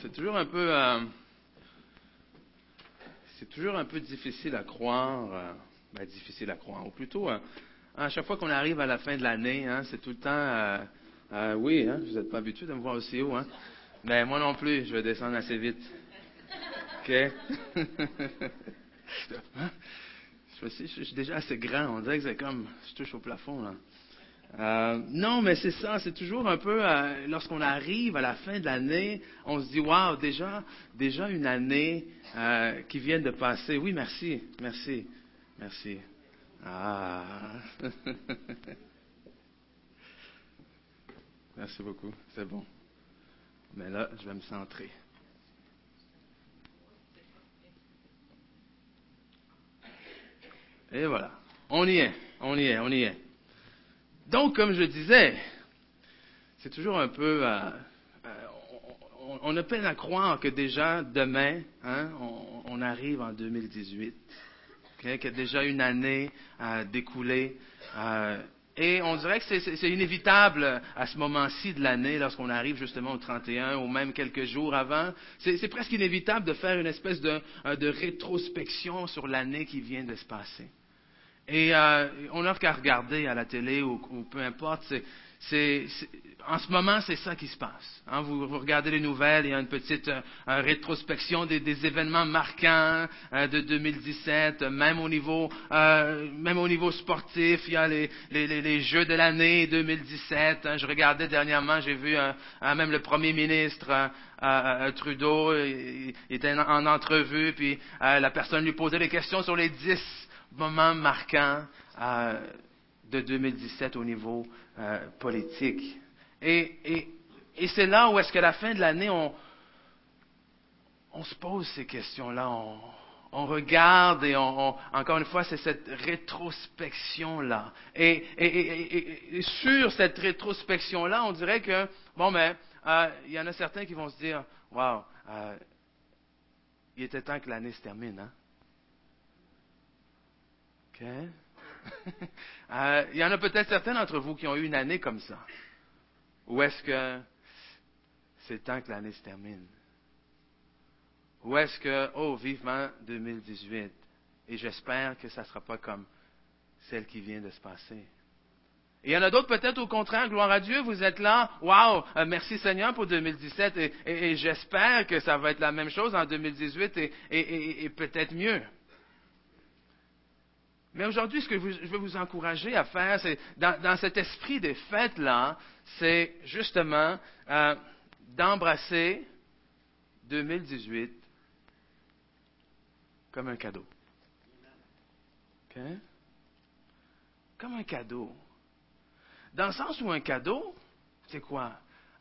c'est toujours un peu, euh, c'est toujours un peu difficile à croire, euh, ben, difficile à croire, ou plutôt, euh, à chaque fois qu'on arrive à la fin de l'année, hein, c'est tout le temps, oui, hein, vous n'êtes pas habitué de me voir aussi haut, hein, mais moi non plus, je vais descendre assez vite. Ok? Hein? je, je, suis déjà assez grand, on dirait que c'est comme, je touche au plafond là. Euh, non, mais c'est ça, c'est toujours un peu, euh, lorsqu'on arrive à la fin de l'année, on se dit, waouh, déjà, déjà une année euh, qui vient de passer. Oui, merci, merci, merci. Ah. merci beaucoup, c'est bon. Mais là, je vais me centrer. Et voilà, on y est, on y est, on y est. Donc, comme je disais, c'est toujours un peu... Euh, euh, on, a peine à croire que déjà demain, hein, on, arrive en 2018, okay, qu'il y a déjà une année à découler. Euh, et on dirait que c'est inévitable à ce moment-ci de l'année, lorsqu'on arrive justement au 31 ou même quelques jours avant, c'est presque inévitable de faire une espèce de, de rétrospection sur l'année qui vient de se passer. Et euh, on n'a qu'à regarder à la télé ou, peu importe. C'est, en ce moment, c'est ça qui se passe. Hein. vous, regardez les nouvelles, il y a une petite euh, rétrospection des, événements marquants euh, de 2017, même au niveau, même au niveau sportif. Il y a les, les, Jeux de l'année 2017. Hein. je regardais dernièrement, j'ai vu même le Premier ministre Trudeau, il, était en, en entrevue, puis la personne lui posait des questions sur les dix moment marquant euh, de 2017 au niveau euh, politique. Et, c'est là où est-ce qu'à la fin de l'année, on, se pose ces questions-là. On, regarde et on, encore une fois, c'est cette rétrospection-là. Et, et, sur cette rétrospection-là, on dirait que, bon, mais euh, il y en a certains qui vont se dire, wow, il était temps que l'année se termine, hein? Euh, il y en a peut-être certains d'entre vous qui ont eu une année comme ça. Ou est-ce que c'est temps que l'année se termine? Ou est-ce que, oh, vivement 2018, et j'espère que ça ne sera pas comme celle qui vient de se passer. Et il y en a d'autres peut-être au contraire, gloire à Dieu, vous êtes là, wow, euh, merci Seigneur pour 2017, et, j'espère que ça va être la même chose en 2018 et peut-être mieux. Mais aujourd'hui, ce que je veux vous encourager à faire, c'est dans, cet esprit des fêtes-là, c'est justement euh, d'embrasser 2018 comme un cadeau. Comme un cadeau. Dans le sens où un cadeau, c'est quoi?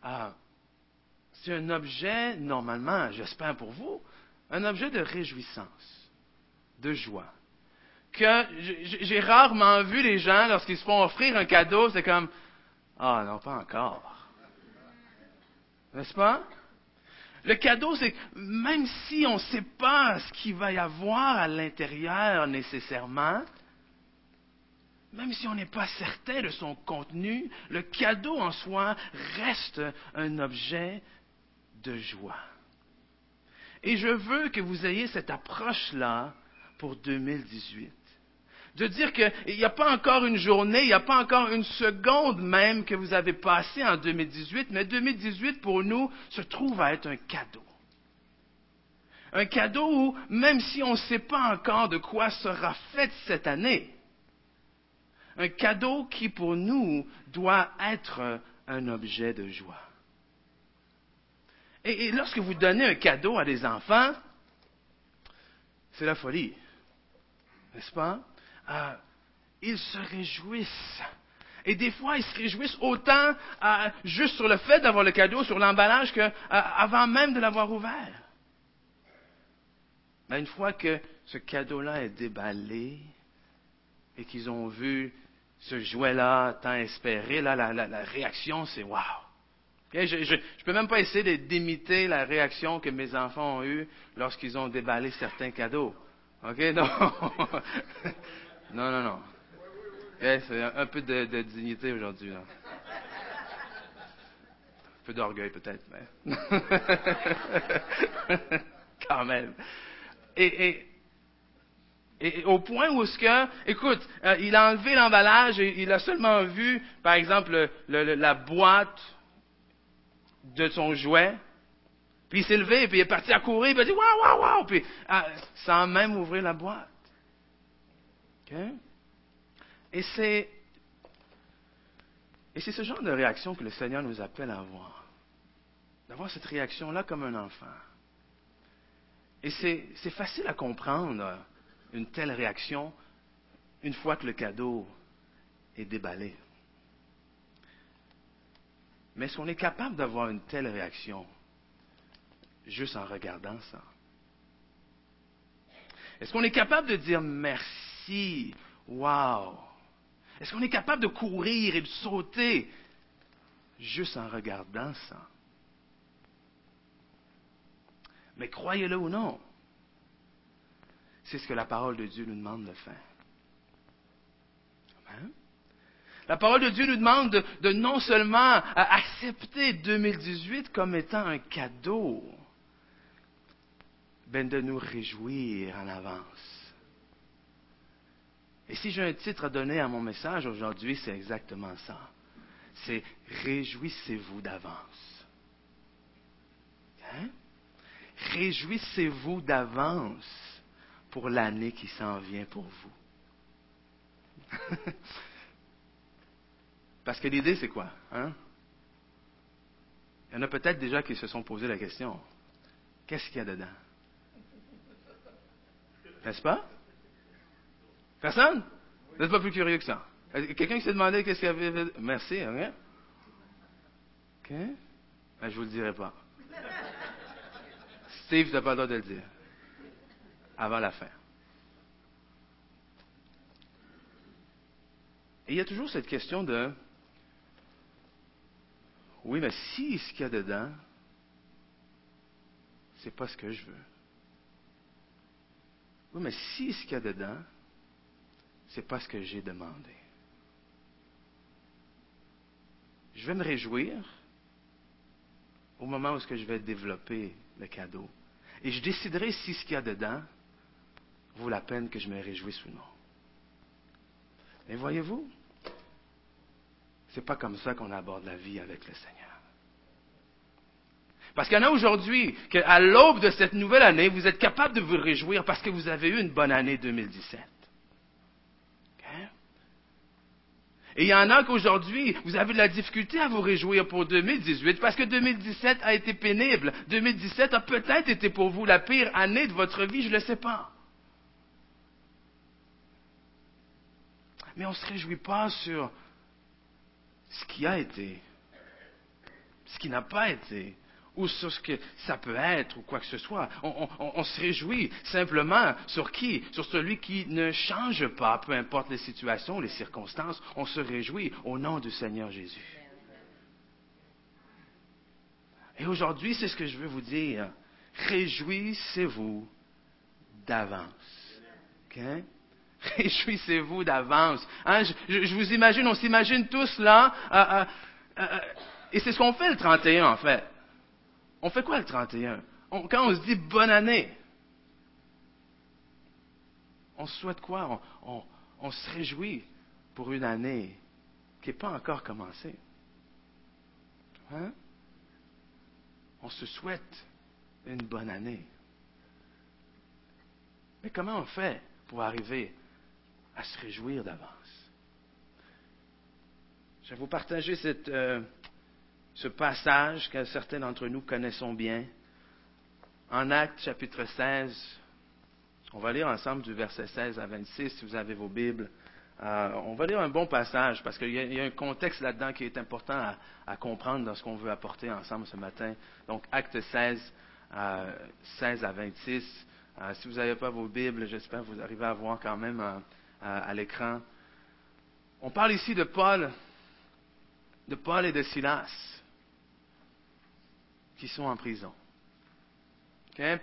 Ah, c'est un objet, normalement, j'espère pour vous, un objet de réjouissance, de joie que j'ai rarement vu les gens, lorsqu'ils se font offrir un cadeau, c'est comme Ah non, pas encore. N'est-ce pas? Le cadeau, c'est même si on ne sait pas ce qu'il va y avoir à l'intérieur nécessairement, même si on n'est pas certain de son contenu, le cadeau en soi reste un objet de joie. Et je veux que vous ayez cette approche-là pour 2018 de dire qu'il n'y a pas encore une journée, il n'y a pas encore une seconde même que vous avez passé en 2018, mais 2018 pour nous se trouve à être un cadeau. Un cadeau où, même si on ne sait pas encore de quoi sera faite cette année, un cadeau qui pour nous doit être un objet de joie. Et lorsque vous donnez un cadeau à des enfants, c'est la folie, n'est-ce pas? Euh, ils se réjouissent. Et des fois, ils se réjouissent autant euh, juste sur le fait d'avoir le cadeau, sur l'emballage, qu'avant euh, même de l'avoir ouvert. Mais une fois que ce cadeau-là est déballé et qu'ils ont vu ce jouet-là tant espéré, là, la, réaction, c'est wow. je ne peux même pas essayer d'imiter la réaction que mes enfants ont eue lorsqu'ils ont déballé certains cadeaux. OK? Non. Non, non, non. c'est un, peu de, dignité aujourd'hui. Un peu d'orgueil peut-être, mais quand même. Et, et, au point où ce écoute, euh, il a enlevé l'emballage et il a seulement vu, par exemple, la boîte de son jouet. Puis il s'est levé, puis il est parti à courir, puis il a dit waouh, waouh, waouh, puis ah, sans même ouvrir la boîte. Et c'est ce genre de réaction que le Seigneur nous appelle à avoir. D'avoir cette réaction-là comme un enfant. Et c'est facile à comprendre une telle réaction une fois que le cadeau est déballé. Mais est-ce qu'on est capable d'avoir une telle réaction juste en regardant ça? Est-ce qu'on est capable de dire merci, wow? Est-ce qu'on est capable de courir et de sauter juste en regardant ça? Mais croyez-le ou non, c'est ce que la parole de Dieu nous demande de faire. La parole de Dieu nous demande de, non seulement accepter 2018 comme étant un cadeau, mais de nous réjouir en avance. Et si j'ai un titre à donner à mon message aujourd'hui, c'est exactement ça. C'est Réjouissez-vous d'avance. Hein? Réjouissez-vous d'avance pour l'année qui s'en vient pour vous. Parce que l'idée, c'est quoi? Hein? Il y en a peut-être déjà qui se sont posé la question. Qu'est-ce qu'il y a dedans? N'est-ce pas? Personne? Vous n'êtes pas plus curieux que ça. Quelqu'un qui s'est demandé qu'est-ce qu'il y avait. Merci, hein? OK? Ben, je ne vous le dirai pas. Steve, tu n'as pas le droit de le dire. Avant la fin. Et il y a toujours cette question de oui, mais si ce qu'il y a dedans, c'est pas ce que je veux. Oui, mais si ce qu'il y a dedans, c'est pas ce que j'ai demandé. Je vais me réjouir au moment où je vais développer le cadeau. Et je déciderai si ce qu'il y a dedans vaut la peine que je me réjouisse ou non. Mais voyez-vous, c'est pas comme ça qu'on aborde la vie avec le Seigneur. Parce qu'il y en a aujourd'hui qu'à l'aube de cette nouvelle année, vous êtes capable de vous réjouir parce que vous avez eu une bonne année 2017. Et il y en a qu'aujourd'hui, vous avez de la difficulté à vous réjouir pour 2018 parce que 2017 a été pénible. 2017 a peut-être été pour vous la pire année de votre vie, je ne le sais pas. Mais on ne se réjouit pas sur ce qui a été, ce qui n'a pas été, ou sur ce que ça peut être, ou quoi que ce soit. On, se réjouit simplement sur qui? Sur celui qui ne change pas, peu importe les situations, les circonstances. On se réjouit au nom du Seigneur Jésus. Et aujourd'hui, c'est ce que je veux vous dire. Réjouissez-vous d'avance. Réjouissez-vous d'avance. Hein, je, vous imagine, on s'imagine tous là, euh, euh, euh, et c'est ce qu'on fait le 31 en fait. On fait quoi le 31 Quand on se dit bonne année, on souhaite quoi? On, se réjouit pour une année qui n'est pas encore commencée. Hein? On se souhaite une bonne année. Mais comment on fait pour arriver à se réjouir d'avance? Je vais vous partager euh, ce passage que certains d'entre nous connaissons bien. En Actes chapitre 16, on va lire ensemble du verset 16 à 26 si vous avez vos Bibles. Euh, on va lire un bon passage parce qu'il y, a un contexte là-dedans qui est important à, comprendre dans ce qu'on veut apporter ensemble ce matin. Donc, Acte 16, 16 à 26. Euh, si vous n'avez pas vos Bibles, j'espère que vous arrivez à voir quand même à l'écran. On parle ici de Paul, de Paul et de Silas, qui sont en prison.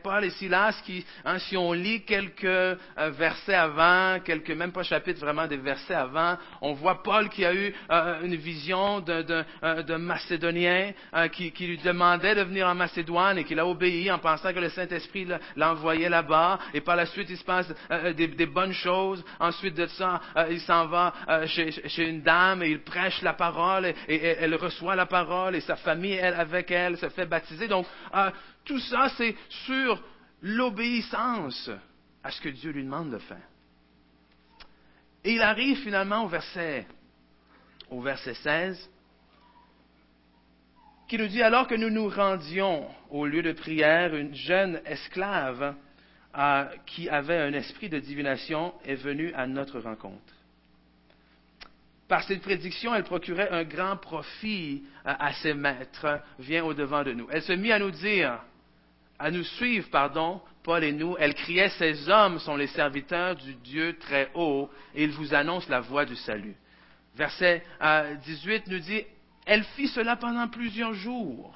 Paul et Silas, qui, hein, si on lit quelques euh, versets avant, quelques, même pas chapitres, vraiment des versets avant, on voit Paul qui a eu euh, une vision d'un euh, Macédonien qui, qui, lui demandait de venir en Macédoine et qu'il a obéi en pensant que le Saint-Esprit l'envoyait là-bas. Et par la suite, il se passe des, bonnes choses. Ensuite de ça, il s'en va chez, chez, une dame et il prêche la parole et, et, elle reçoit la parole et sa famille, elle, avec elle, se fait baptiser. Donc, tout ça, c'est sur l'obéissance à ce que Dieu lui demande de faire. Et il arrive finalement au verset, au verset 16, qui nous dit alors que nous nous rendions au lieu de prière, une jeune esclave euh, qui avait un esprit de divination est venue à notre rencontre. Par cette prédiction, elle procurait un grand profit euh, à ses maîtres, vient au-devant de nous. Elle se mit à nous dire, à nous suivre, pardon, Paul et nous, elle criait, ces hommes sont les serviteurs du Dieu très haut, et ils vous annoncent la voie du salut. Verset 18 euh, nous dit, elle fit cela pendant plusieurs jours.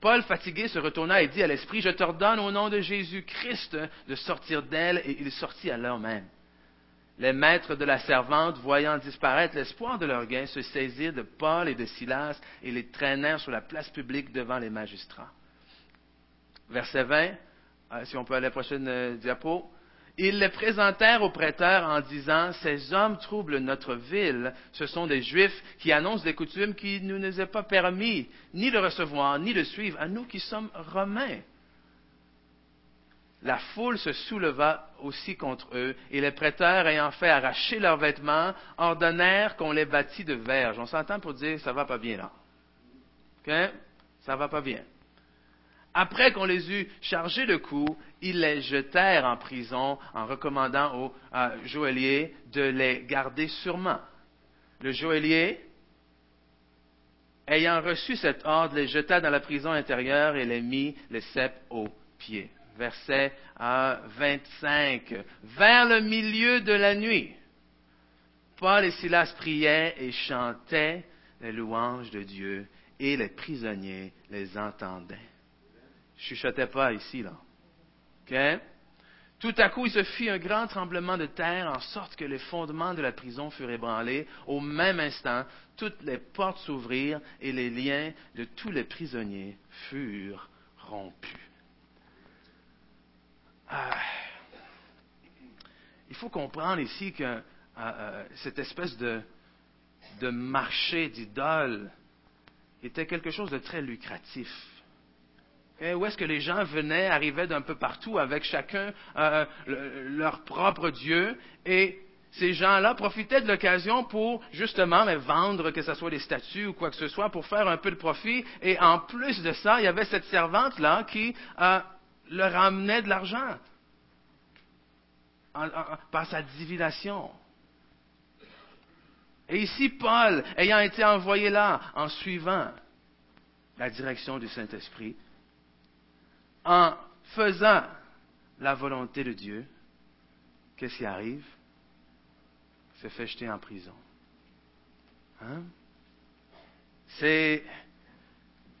Paul, fatigué, se retourna et dit à l'Esprit, je t'ordonne au nom de Jésus-Christ de sortir d'elle, et il sortit à l'heure même. Les maîtres de la servante, voyant disparaître l'espoir de leur gain, se saisirent de Paul et de Silas et les traînèrent sur la place publique devant les magistrats verset 20, euh, si on peut aller à la prochaine euh, diapo. Ils les présentèrent au prêteur en disant, Ces hommes troublent notre ville, ce sont des Juifs qui annoncent des coutumes qui ne nous est pas permis ni de recevoir, ni de suivre, à nous qui sommes Romains. La foule se souleva aussi contre eux, et les prêteurs, ayant fait arracher leurs vêtements, ordonnèrent qu'on les bâtît de verge. On s'entend pour dire, ça va pas bien là. OK? Ça va pas bien. Après qu'on les eut chargés de coups, ils les jetèrent en prison en recommandant au joaillier de les garder sûrement. Le joaillier, ayant reçu cet ordre, les jeta dans la prison intérieure et les mit les cèpes aux pieds. Verset 25. Vers le milieu de la nuit, Paul et Silas priaient et chantaient les louanges de Dieu et les prisonniers les entendaient chuchotais pas ici, là. OK? Tout à coup, il se fit un grand tremblement de terre, en sorte que les fondements de la prison furent ébranlés. Au même instant, toutes les portes s'ouvrirent et les liens de tous les prisonniers furent rompus. Ah. Il faut comprendre ici que euh, euh, cette espèce de, de marché d'idoles était quelque chose de très lucratif. Eh, où est-ce que les gens venaient, arrivaient d'un peu partout avec chacun euh, leur propre Dieu et ces gens-là profitaient de l'occasion pour justement vendre, que ce soit des statues ou quoi que ce soit, pour faire un peu de profit. Et en plus de ça, il y avait cette servante-là qui euh, leur amenait de l'argent par sa divination. Et ici, Paul, ayant été envoyé là en suivant la direction du Saint-Esprit, en faisant la volonté de Dieu, qu'est-ce qui arrive? Il se fait jeter en prison. Hein? C'est,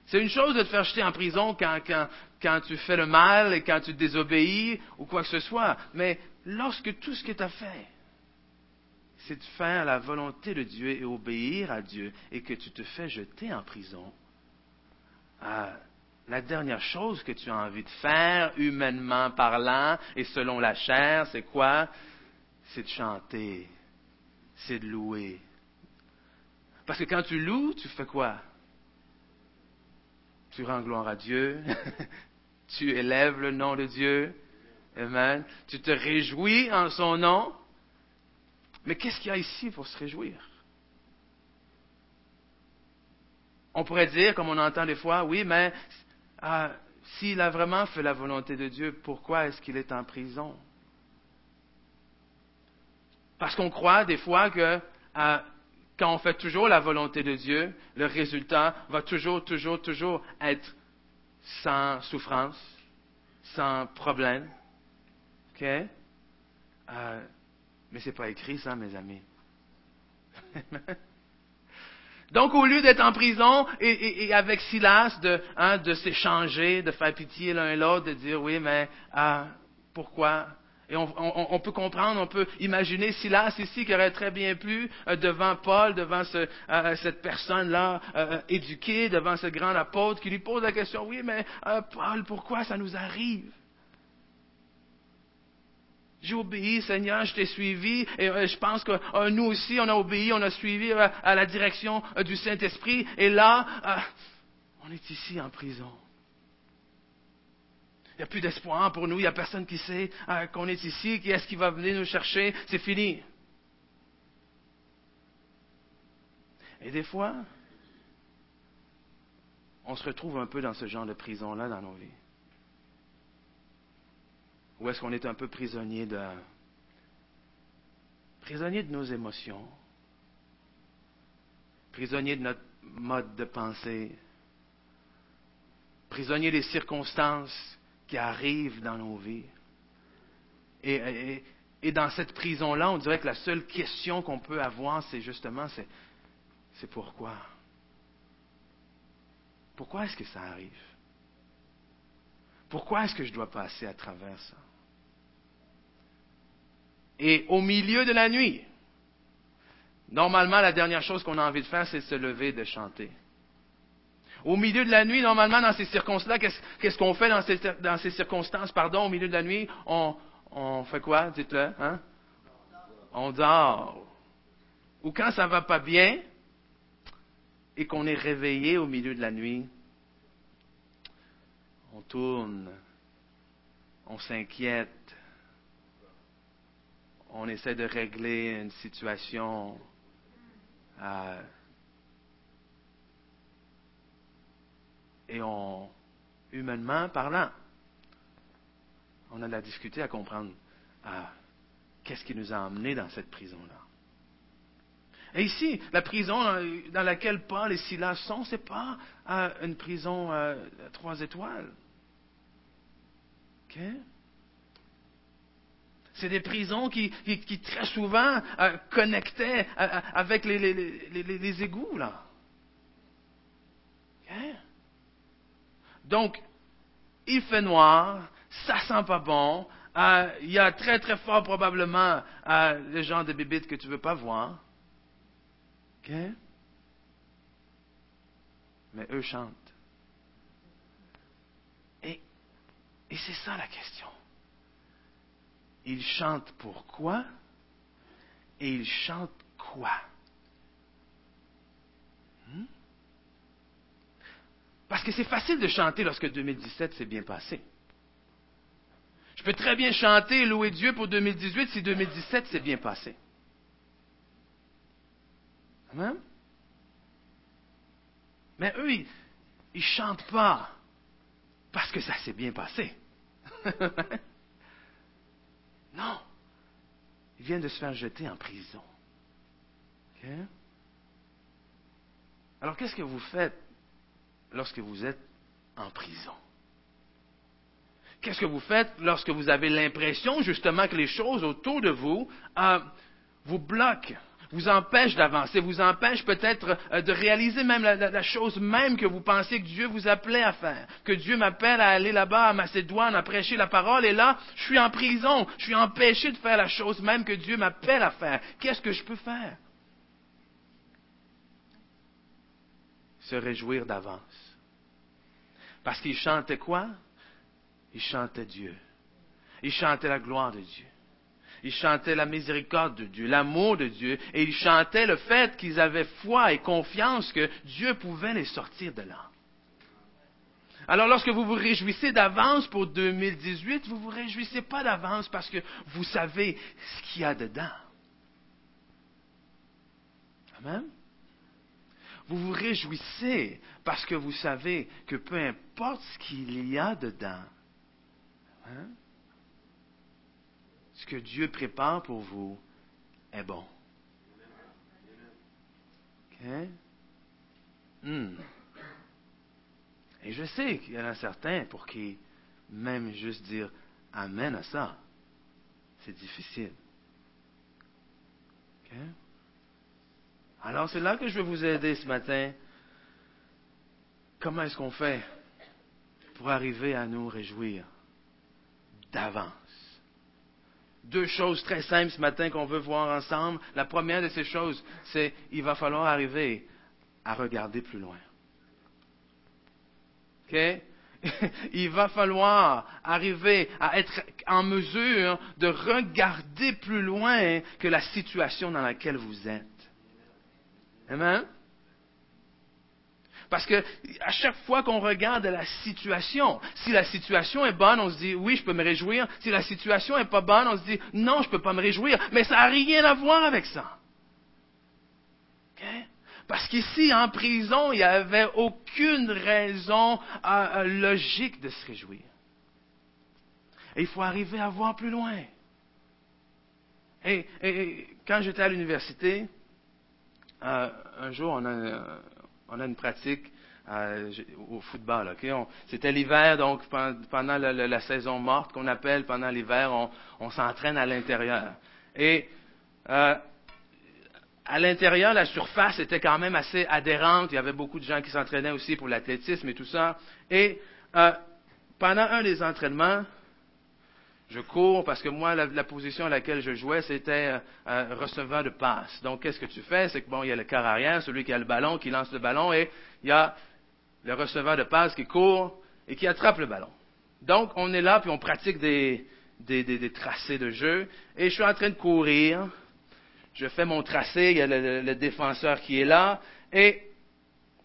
c'est une chose de te faire jeter en prison quand, quand, quand tu fais le mal et quand tu désobéis ou quoi que ce soit, mais lorsque tout ce que tu as fait, c'est de faire la volonté de Dieu et obéir à Dieu et que tu te fais jeter en prison, ah, la dernière chose que tu as envie de faire, humainement parlant et selon la chair, c'est quoi? C'est de chanter, c'est de louer. Parce que quand tu loues, tu fais quoi? Tu rends gloire à Dieu, tu élèves le nom de Dieu, Amen. Tu te réjouis en son nom. Mais qu'est-ce qu'il y a ici pour se réjouir? On pourrait dire, comme on entend des fois, oui, mais ah, s'il a vraiment fait la volonté de Dieu, pourquoi est-ce qu'il est en prison? Parce qu'on croit des fois que ah, quand on fait toujours la volonté de Dieu, le résultat va toujours, toujours, toujours être sans souffrance, sans problème. OK? Euh, Mais ce n'est pas écrit ça, mes amis. Donc, au lieu d'être en prison et, avec Silas, de, hein, de s'échanger, de faire pitié l'un l'autre, de dire oui, mais ah, pourquoi? Et on, peut comprendre, on peut imaginer Silas ici qui aurait très bien pu, euh, devant Paul, devant euh, cette personne-là euh, éduquée, devant ce grand apôtre, qui lui pose la question, oui, mais Paul, pourquoi ça nous arrive? J'ai obéi, Seigneur, je t'ai suivi, et je pense que nous aussi, on a obéi, on a suivi à la direction du Saint-Esprit, et là, on est ici en prison. Il n'y a plus d'espoir pour nous, il n'y a personne qui sait euh, qu'on est ici, qui est-ce qui va venir nous chercher, c'est fini. Et des fois, on se retrouve un peu dans ce genre de prison-là dans nos vies. Ou est-ce qu'on est un peu prisonnier de prisonnier de nos émotions, prisonnier de notre mode de pensée, prisonnier des circonstances qui arrivent dans nos vies? Et, dans cette prison-là, on dirait que la seule question qu'on peut avoir, c'est justement, c'est, c'est pourquoi? Pourquoi est-ce que ça arrive? Pourquoi est-ce que je dois passer à travers ça? Et au milieu de la nuit, normalement, la dernière chose qu'on a envie de faire, c'est de se lever et de chanter. Au milieu de la nuit, normalement, dans ces circonstances-là, qu'est-ce qu'on fait dans ces, circonstances, pardon, au milieu de la nuit? On, on fait quoi? Dites-le, hein? On dort. Ou quand ça va pas bien et qu'on est réveillé au milieu de la nuit, on tourne, on s'inquiète, on essaie de régler une situation. Euh, et humainement parlant, on a de la difficulté à comprendre ah, qu'est-ce qui nous a emmenés dans cette prison-là. Et ici, la prison dans laquelle Paul et Silas sont, ce n'est pas euh, une prison euh, à trois étoiles. C'est des prisons qui, très souvent euh, connectaient avec les, égouts, là. Donc, il fait noir, ça sent pas bon, euh, il y a très très fort probablement euh, le genre de bébites que tu veux pas voir. Mais eux chantent. Et c'est ça la question. Ils chantent pourquoi et ils chantent quoi? Hmm? Parce que c'est facile de chanter lorsque 2017 s'est bien passé. Je peux très bien chanter louer Dieu pour 2018 si 2017 s'est bien passé. Amen? Mais eux, ils ne chantent pas parce que ça s'est bien passé. non. Ils viennent de se faire jeter en prison. Alors qu'est-ce que vous faites lorsque vous êtes en prison? Qu'est-ce que vous faites lorsque vous avez l'impression justement que les choses autour de vous euh, vous bloquent, vous empêchent d'avancer, vous empêchent peut-être euh, de réaliser même la, chose même que vous pensiez que Dieu vous appelait à faire, que Dieu m'appelle à aller là-bas à Macédoine, à prêcher la parole, et là, je suis en prison, je suis empêché de faire la chose même que Dieu m'appelle à faire. Qu'est-ce que je peux faire? Se réjouir d'avance. Parce qu'il chantait quoi? Il chantait Dieu. Il chantait la gloire de Dieu. Il chantait la miséricorde de Dieu, l'amour de Dieu, et il chantait le fait qu'ils avaient foi et confiance que Dieu pouvait les sortir de là. Alors lorsque vous vous réjouissez d'avance pour 2018, vous ne vous réjouissez pas d'avance parce que vous savez ce qu'il y a dedans. Amen? Vous vous réjouissez parce que vous savez que peu importe ce qu'il y a dedans, hein, ce que Dieu prépare pour vous est bon. Hmm. Et je sais qu'il y en a certains pour qui même juste dire Amen à ça, c'est difficile. Alors c'est là que je veux vous aider ce matin. Comment est-ce qu'on fait pour arriver à nous réjouir d'avance? Deux choses très simples ce matin qu'on veut voir ensemble. La première de ces choses, c'est il va falloir arriver à regarder plus loin. OK? il va falloir arriver à être en mesure de regarder plus loin que la situation dans laquelle vous êtes. Amen? Parce que à chaque fois qu'on regarde la situation, si la situation est bonne, on se dit oui, je peux me réjouir. Si la situation est pas bonne, on se dit non, je peux pas me réjouir. Mais ça n'a rien à voir avec ça. Parce qu'ici, en prison, il n'y avait aucune raison euh, euh, logique de se réjouir. Et il faut arriver à voir plus loin. Et, quand j'étais à l'université, euh, un jour, on a, une pratique au football. C'était l'hiver, donc pendant la, saison morte qu'on appelle, pendant l'hiver, on, s'entraîne à l'intérieur. Et à l'intérieur, la surface était quand même assez adhérente. Il y avait beaucoup de gens qui s'entraînaient aussi pour l'athlétisme et tout ça. Et euh, pendant un des entraînements, je cours parce que moi, la, position à laquelle je jouais, c'était euh, receveur de passe. Donc, qu'est-ce que tu fais? C'est que bon, il y a le quart arrière, celui qui a le ballon, qui lance le ballon, et il y a le receveur de passe qui court et qui attrape le ballon. Donc, on est là, puis on pratique des, des tracés de jeu, et je suis en train de courir je fais mon tracé, il y a le, défenseur qui est là, et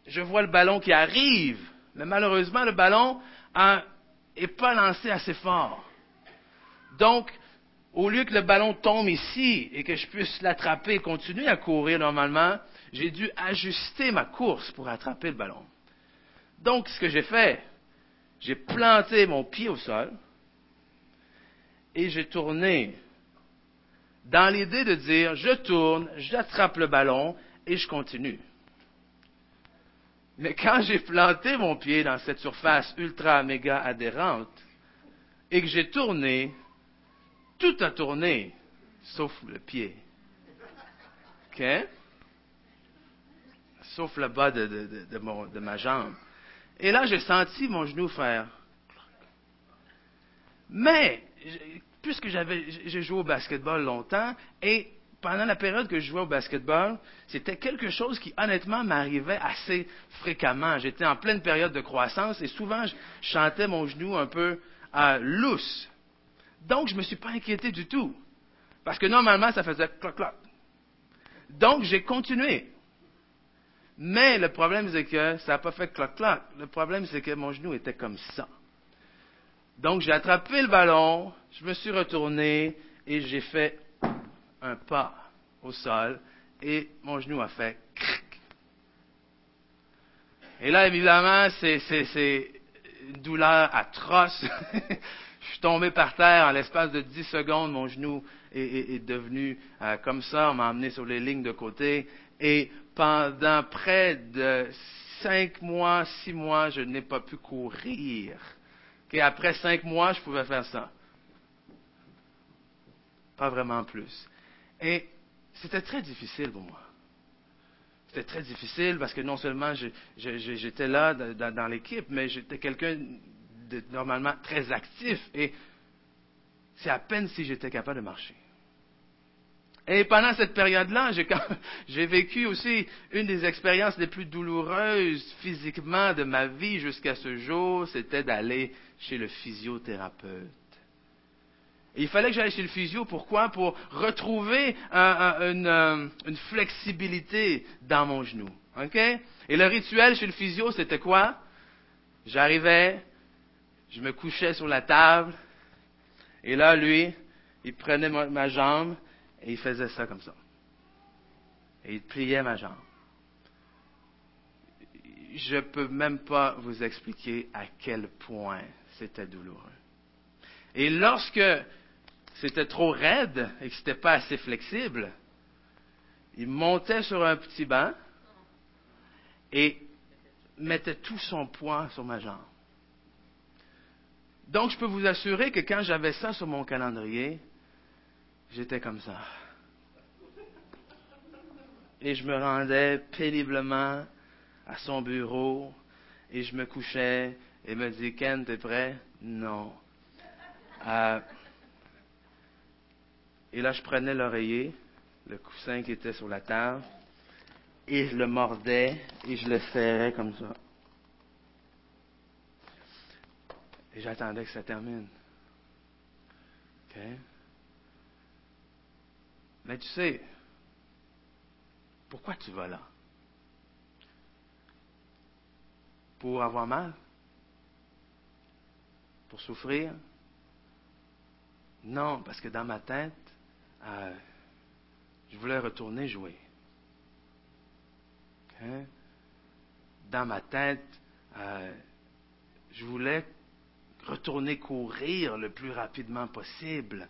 je vois le ballon qui arrive. Mais malheureusement, le ballon n'est pas lancé assez fort. Donc, au lieu que le ballon tombe ici et que je puisse l'attraper et continuer à courir normalement, j'ai dû ajuster ma course pour attraper le ballon. Donc, ce que j'ai fait, j'ai planté mon pied au sol et j'ai tourné dans l'idée de dire, je tourne, j'attrape le ballon et je continue. Mais quand j'ai planté mon pied dans cette surface ultra méga adhérente et que j'ai tourné, tout a tourné, sauf le pied. OK? Sauf le bas de, ma jambe. Et là, j'ai senti mon genou faire. Mais, puisque j'avais, j'ai joué au basketball longtemps, et pendant la période que je jouais au basketball, c'était quelque chose qui honnêtement m'arrivait assez fréquemment. J'étais en pleine période de croissance et souvent je chantais mon genou un peu à lousse. Donc je ne me suis pas inquiété du tout. Parce que normalement ça faisait cloc cloc. Donc j'ai continué. Mais le problème c'est que ça n'a pas fait cloc cloc. Le problème c'est que mon genou était comme ça. Donc j'ai attrapé le ballon, je me suis retourné et j'ai fait un pas au sol et mon genou a fait cric. Et là, évidemment, c'est une douleur atroce. je suis tombé par terre en l'espace de dix secondes, mon genou est, devenu euh, comme ça, on m'a emmené sur les lignes de côté et pendant près de cinq mois, six mois, je n'ai pas pu courir. Et après cinq mois, je pouvais faire ça. Pas vraiment plus. Et c'était très difficile pour moi. C'était très difficile parce que non seulement j'étais là dans, l'équipe, mais j'étais quelqu'un de normalement très actif et c'est à peine si j'étais capable de marcher. Et pendant cette période-là, j'ai vécu aussi une des expériences les plus douloureuses physiquement de ma vie jusqu'à ce jour, c'était d'aller chez le physiothérapeute. Il fallait que j'aille chez le physio. Pourquoi? Pour retrouver euh, une, flexibilité dans mon genou. OK? Et le rituel chez le physio, c'était quoi? J'arrivais, je me couchais sur la table, et là, lui, il prenait ma jambe, et il faisait ça comme ça. Et il pliait ma jambe. Je ne peux même pas vous expliquer à quel point c'était douloureux. Et lorsque c'était trop raide et que ce n'était pas assez flexible, il montait sur un petit banc et mettait tout son poids sur ma jambe. Donc, je peux vous assurer que quand j'avais ça sur mon calendrier, j'étais comme ça. et je me rendais péniblement à son bureau et je me couchais et me dit Ken, t'es prêt? Non. Euh, et là, je prenais l'oreiller, le coussin qui était sur la table, et je le mordais et je le serrais comme ça. Et j'attendais que ça termine. Mais tu sais, pourquoi tu vas là? Pour avoir mal? Pour souffrir? Non, parce que dans ma tête, euh, je voulais retourner jouer. Dans ma tête, euh, je voulais retourner courir le plus rapidement possible.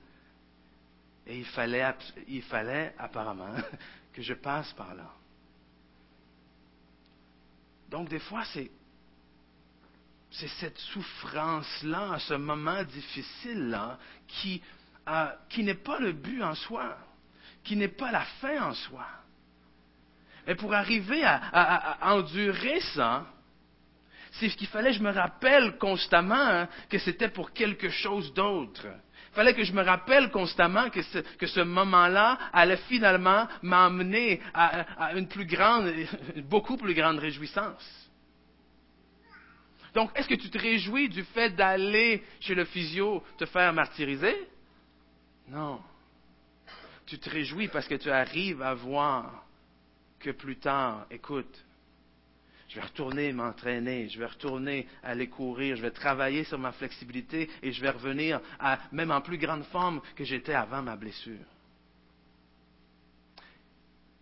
Et il fallait, il fallait apparemment que je passe par là. Donc des fois, c'est, cette souffrance-là, ce moment difficile-là, qui, qui n'est pas le but en soi, qui n'est pas la fin en soi. Mais pour arriver à, endurer ça, c'est ce qu'il fallait que je me rappelle constamment hein, que c'était pour quelque chose d'autre. Il fallait que je me rappelle constamment que ce, que ce moment-là allait finalement m'emmener à, une plus grande, beaucoup plus grande réjouissance. Donc, est-ce que tu te réjouis du fait d'aller chez le physio te faire martyriser? Non. Tu te réjouis parce que tu arrives à voir que plus tard, écoute, je vais retourner m'entraîner, je vais retourner aller courir, je vais travailler sur ma flexibilité et je vais revenir à même en plus grande forme que j'étais avant ma blessure.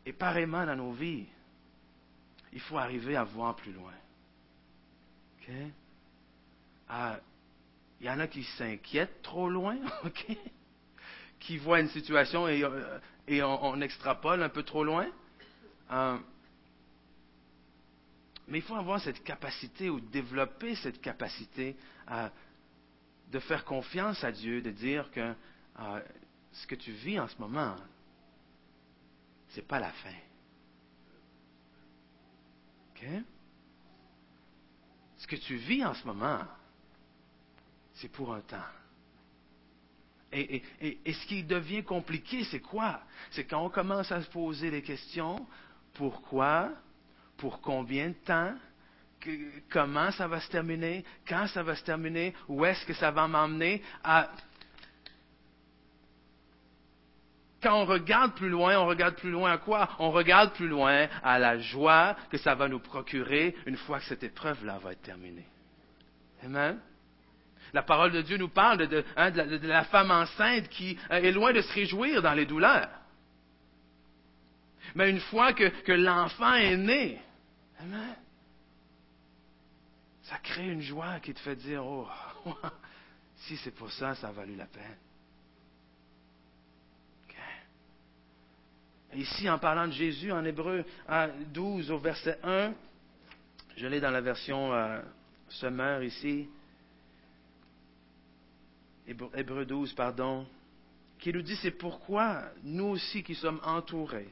Et pareillement dans nos vies, il faut arriver à voir plus loin. Ah, il y en a qui s'inquiètent trop loin, OK? qui voient une situation et, euh, on, extrapole un peu trop loin. Euh, mais il faut avoir cette capacité ou développer cette capacité de faire confiance à Dieu, de dire que euh, ce que tu vis en ce moment, ce n'est pas la fin. OK? Ce que tu vis en ce moment, c'est pour un temps. Et, ce qui devient compliqué, c'est quoi? C'est quand on commence à se poser les questions, pourquoi, pour combien de temps, comment ça va se terminer, quand ça va se terminer, où est-ce que ça va m'emmener. Quand on regarde plus loin, on regarde plus loin à quoi? On regarde plus loin à la joie que ça va nous procurer une fois que cette épreuve-là va être terminée. Amen? La parole de Dieu nous parle de, hein, la, femme enceinte qui euh, est loin de se réjouir dans les douleurs. Mais une fois que, l'enfant est né, ça crée une joie qui te fait dire, oh, si c'est pour ça, ça a valu la peine. ici, en parlant de Jésus, en Hébreu 12 au verset 1, je l'ai dans la version euh, ici, Hébreu 12, pardon, qui nous dit c'est pourquoi nous aussi qui sommes entourés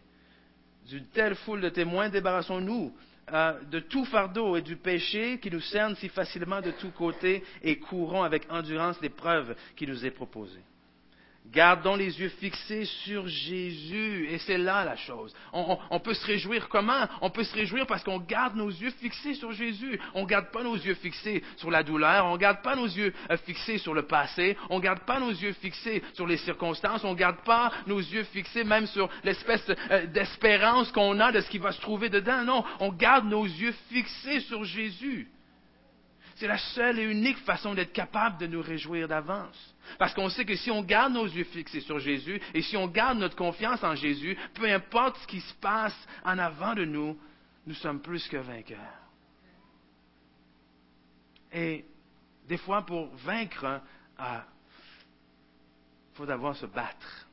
d'une telle foule de témoins, débarrassons-nous euh, de tout fardeau et du péché qui nous cerne si facilement de tous côtés et courons avec endurance l'épreuve qui nous est proposée. Gardons les yeux fixés sur Jésus. Et c'est là la chose. On, peut se réjouir comment? On peut se réjouir parce qu'on garde nos yeux fixés sur Jésus. On ne garde pas nos yeux fixés sur la douleur. On ne garde pas nos yeux euh, fixés sur le passé. On ne garde pas nos yeux fixés sur les circonstances. On ne garde pas nos yeux fixés même sur l'espèce euh, d'espérance qu'on a de ce qui va se trouver dedans. Non, on garde nos yeux fixés sur Jésus. C'est la seule et unique façon d'être capable de nous réjouir d'avance. Parce qu'on sait que si on garde nos yeux fixés sur Jésus et si on garde notre confiance en Jésus, peu importe ce qui se passe en avant de nous, nous sommes plus que vainqueurs. Et des fois, pour vaincre, il euh, faut d'abord se battre.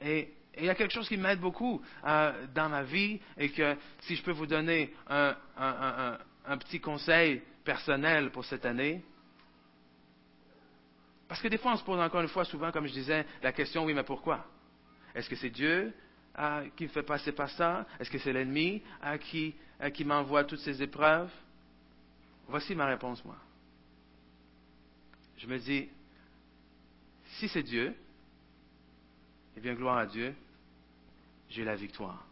Et il y a quelque chose qui m'aide beaucoup euh, dans ma vie et que si je peux vous donner un, petit conseil personnel pour cette année, Parce que des fois, on se pose encore une fois, souvent, comme je disais, la question, oui, mais pourquoi? Est-ce que c'est Dieu euh, qui me fait passer par ça? Est-ce que c'est l'ennemi qui, euh, qui m'envoie toutes ces épreuves? Voici ma réponse, moi. Je me dis, si c'est Dieu, eh bien, gloire à Dieu, j'ai la victoire.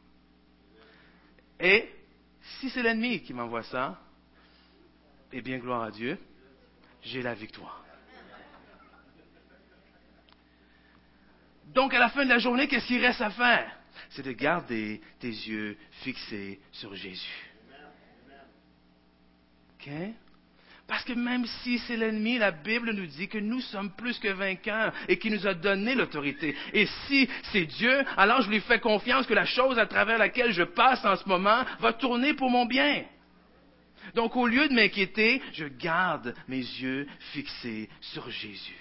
Et si c'est l'ennemi qui m'envoie ça, eh bien, gloire à Dieu, j'ai la victoire. Donc, à la fin de la journée, qu'est-ce qu'il reste à faire? C'est de garder tes yeux fixés sur Jésus. OK? Parce que même si c'est l'ennemi, la Bible nous dit que nous sommes plus que vainqueurs et qu'il nous a donné l'autorité. Et si c'est Dieu, alors je lui fais confiance que la chose à travers laquelle je passe en ce moment va tourner pour mon bien. Donc au lieu de m'inquiéter, je garde mes yeux fixés sur Jésus.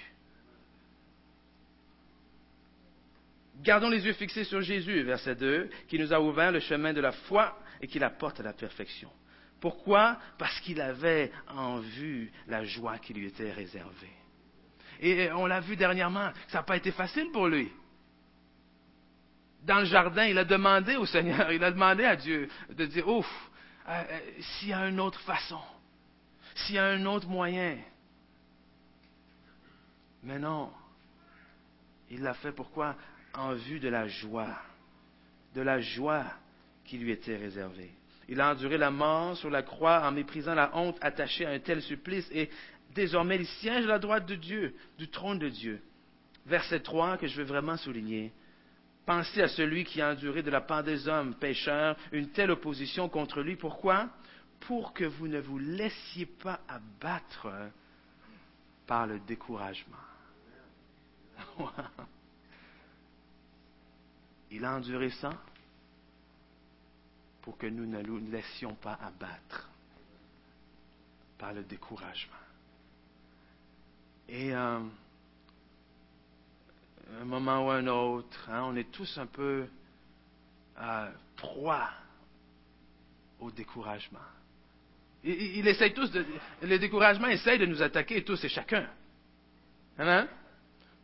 Gardons les yeux fixés sur Jésus, verset 2, qui nous a ouvert le chemin de la foi et qui l'apporte à la perfection. Pourquoi? Parce qu'il avait en vue la joie qui lui était réservée. Et on l'a vu dernièrement, ça n'a pas été facile pour lui. Dans le jardin, il a demandé au Seigneur, il a demandé à Dieu de dire, ouf, euh, euh, s'il y a une autre façon, s'il y a un autre moyen. Mais non, il l'a fait pourquoi? En vue de la joie, de la joie qui lui était réservée. Il a enduré la mort sur la croix en méprisant la honte attachée à un tel supplice et désormais il siège à la droite de Dieu, du trône de Dieu. Verset 3 que je veux vraiment souligner. Pensez à celui qui a enduré de la part des hommes pécheurs une telle opposition contre lui. Pourquoi? Pour que vous ne vous laissiez pas abattre par le découragement. Il a enduré ça pour que nous ne nous laissions pas abattre par le découragement. Et euh, un moment ou un autre, hein, on est tous un peu euh, proie au découragement. Il, tous de, le découragement essaye de nous attaquer tous et chacun. Hein?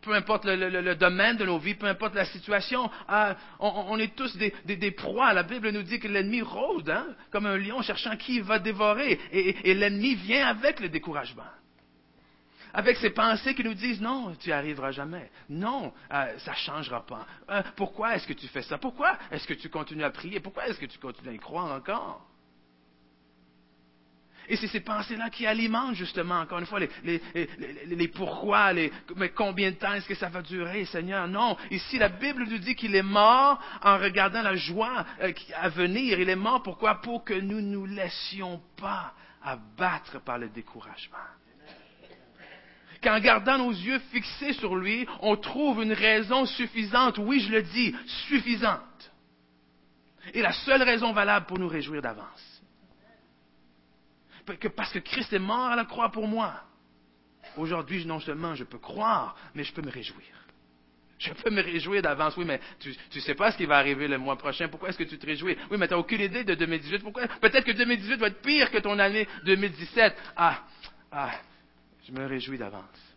peu importe le, domaine de nos vies, peu importe la situation, euh, on, est tous des, proies. La Bible nous dit que l'ennemi rôde hein, comme un lion cherchant qui va dévorer. Et, l'ennemi vient avec le découragement. Avec ces pensées qui nous disent non, tu n'y arriveras jamais. Non, euh, ça ne changera pas. Euh, pourquoi est-ce que tu fais ça? Pourquoi est-ce que tu continues à prier? Pourquoi est-ce que tu continues à y croire encore? Et c'est ces pensées-là qui alimentent justement, encore une fois, les, les, pourquoi, les, mais combien de temps est-ce que ça va durer, Seigneur? Non. Ici, la Bible nous dit qu'il est mort en regardant la joie euh, à venir. Il est mort pourquoi? Pour que nous ne nous laissions pas abattre par le découragement. Qu'en gardant nos yeux fixés sur lui, on trouve une raison suffisante, oui, je le dis, suffisante. Et la seule raison valable pour nous réjouir d'avance parce que Christ est mort à la croix pour moi. Aujourd'hui, non seulement je peux croire, mais je peux me réjouir. Je peux me réjouir d'avance. Oui, mais tu ne sais pas ce qui va arriver le mois prochain. Pourquoi est-ce que tu te réjouis? Oui, mais tu n'as aucune idée de 2018. Pourquoi? Peut-être que 2018 va être pire que ton année 2017. Ah, ah, je me réjouis d'avance.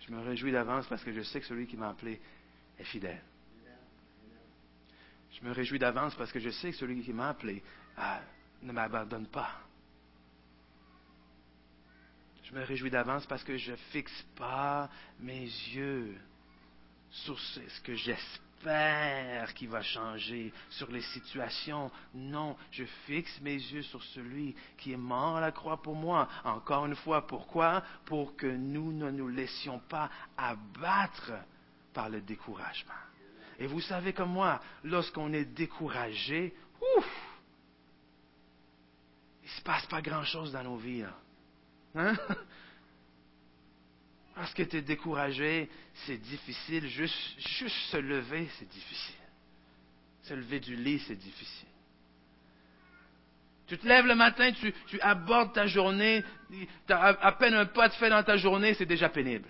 Je me réjouis d'avance parce que je sais que celui qui m'a appelé est fidèle. Je me réjouis d'avance parce que je sais que celui qui m'a appelé euh, ne m'abandonne pas. Je me réjouis d'avance parce que je ne fixe pas mes yeux sur ce que j'espère qui va changer, sur les situations. Non, je fixe mes yeux sur celui qui est mort à la croix pour moi. Encore une fois, pourquoi? Pour que nous ne nous laissions pas abattre par le découragement. Et vous savez comme moi, lorsqu'on est découragé, ouf, il ne se passe pas grand-chose dans nos vies. Hein? Parce que tu es découragé, c'est difficile. Juste, juste se lever, c'est difficile. Se lever du lit, c'est difficile. Tu te lèves le matin, tu, tu abordes ta journée, tu as à peine un pas de fait dans ta journée, c'est déjà pénible.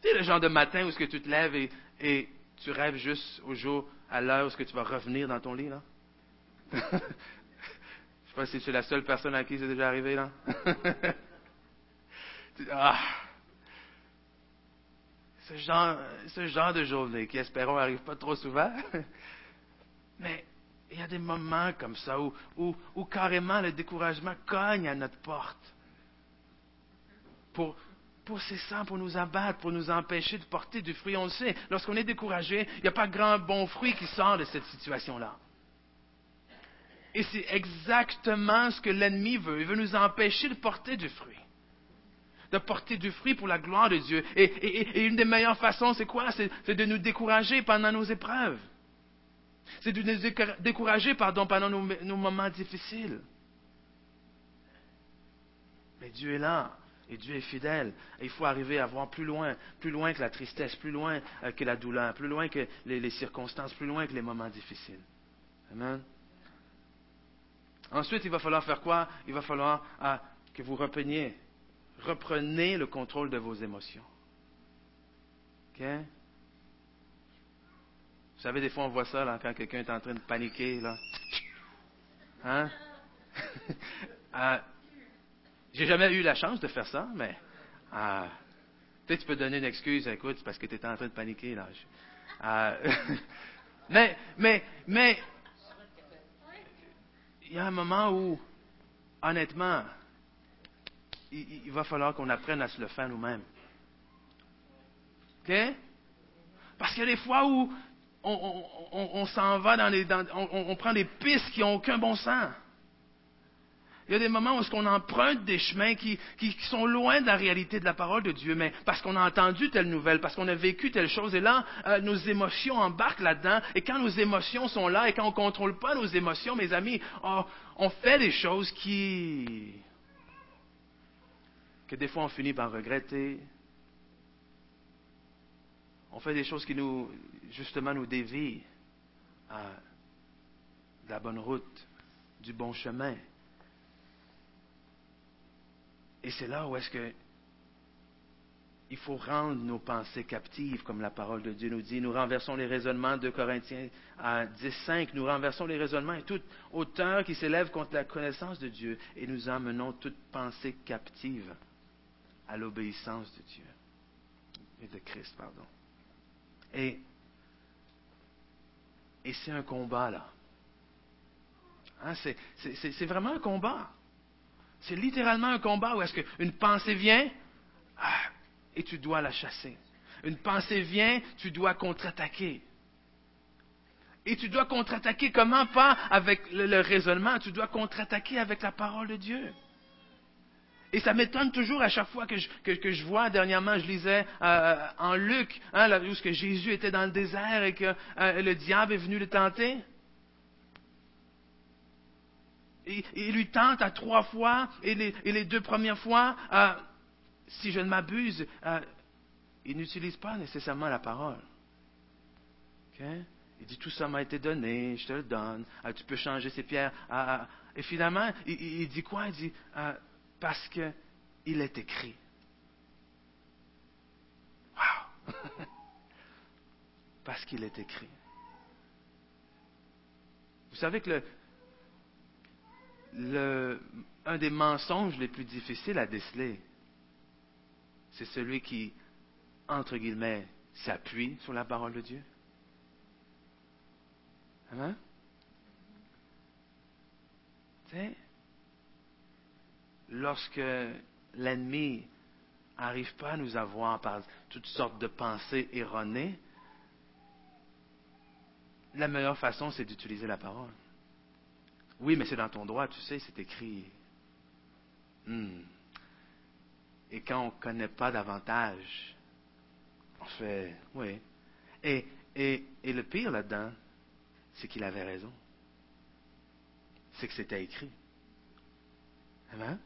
C'est le genre de matin où ce que tu te lèves et, et tu rêves juste au jour, à l'heure où tu vas revenir dans ton lit, là? sais pas si je suis la seule personne à qui c'est déjà arrivé là. ah. Ce genre, de journée qui, espérons, n'arrive pas trop souvent. Mais il y a des moments comme ça où, où, carrément le découragement cogne à notre porte. Pour, pour ça, pour nous abattre, pour nous empêcher de porter du fruit. On le sait, lorsqu'on est découragé, il n'y a pas grand bon fruit qui sort de cette situation-là. Et c'est exactement ce que l'ennemi veut. Il veut nous empêcher de porter du fruit. De porter du fruit pour la gloire de Dieu. Et, une des meilleures façons, c'est quoi? C'est de nous décourager pendant nos épreuves. C'est de nous décourager pardon, pendant nos, moments difficiles. Mais Dieu est là. Et Dieu est fidèle. Il faut arriver à voir plus loin, plus loin que la tristesse, plus loin euh, que la douleur, plus loin que les, circonstances, plus loin que les moments difficiles. Amen. Ensuite, il va falloir faire quoi? Il va falloir ah, que vous repreniez, reprenez le contrôle de vos émotions. Vous savez, des fois, on voit ça là, quand quelqu'un est en train de paniquer. Là. Hein? euh, J'ai jamais eu la chance de faire ça, mais peut-être tu peux donner une excuse. Écoute, c'est parce que tu étais en train de paniquer. Là. Euh, mais, mais, mais, il y a un moment où, honnêtement, il, va falloir qu'on apprenne à se le faire nous-mêmes. OK? Parce qu'il y a des fois où on, s'en va dans les. on, prend des pistes qui n'ont aucun bon sens. Il y a des moments où on emprunte des chemins qui, sont loin de la réalité de la parole de Dieu, mais parce qu'on a entendu telle nouvelle, parce qu'on a vécu telle chose, et là, euh, nos émotions embarquent là-dedans, et quand nos émotions sont là, et quand on ne contrôle pas nos émotions, mes amis, on, on fait des choses qui... que des fois on finit par regretter, on fait des choses qui nous, justement nous dévie à la bonne route, du bon chemin. Et c'est là où est-ce que il faut rendre nos pensées captives, comme la parole de Dieu nous dit. Nous renversons les raisonnements de Corinthiens à 10.5. Nous renversons les raisonnements et toute hauteur qui s'élève contre la connaissance de Dieu et nous emmenons toute pensée captive à l'obéissance de Dieu et de Christ, pardon. Et et c'est un combat, là. Hein, c'est vraiment un combat. C'est littéralement un combat où est-ce qu'une pensée vient ah, et tu dois la chasser. Une pensée vient, tu dois contre-attaquer. Et tu dois contre-attaquer comment? Pas avec le raisonnement, tu dois contre-attaquer avec la parole de Dieu. Et ça m'étonne toujours à chaque fois que je, que, je vois, dernièrement, je lisais euh, en Luc, hein, là, où que Jésus était dans le désert et que euh, le diable est venu le tenter. Il lui tente à trois fois, et les, et les deux premières fois, euh, si je ne m'abuse, il n'utilise pas nécessairement la parole. Il dit, tout ça m'a été donné, je te le donne, tu peux changer ces pierres. et finalement, il, il, dit quoi? Il dit, parce qu'il est écrit. Wow! parce qu'il est écrit. Vous savez que le, un des mensonges les plus difficiles à déceler, c'est celui qui, entre guillemets, s'appuie sur la parole de Dieu. Hein? Tu sais, lorsque l'ennemi n'arrive pas à nous avoir par toutes sortes de pensées erronées, la meilleure façon, c'est d'utiliser la parole. Oui, mais c'est dans ton droit, tu sais, c'est écrit. Hmm. Et quand on ne connaît pas davantage, on fait, oui. Et, le pire là-dedans, c'est qu'il avait raison. C'est que c'était écrit. Amen?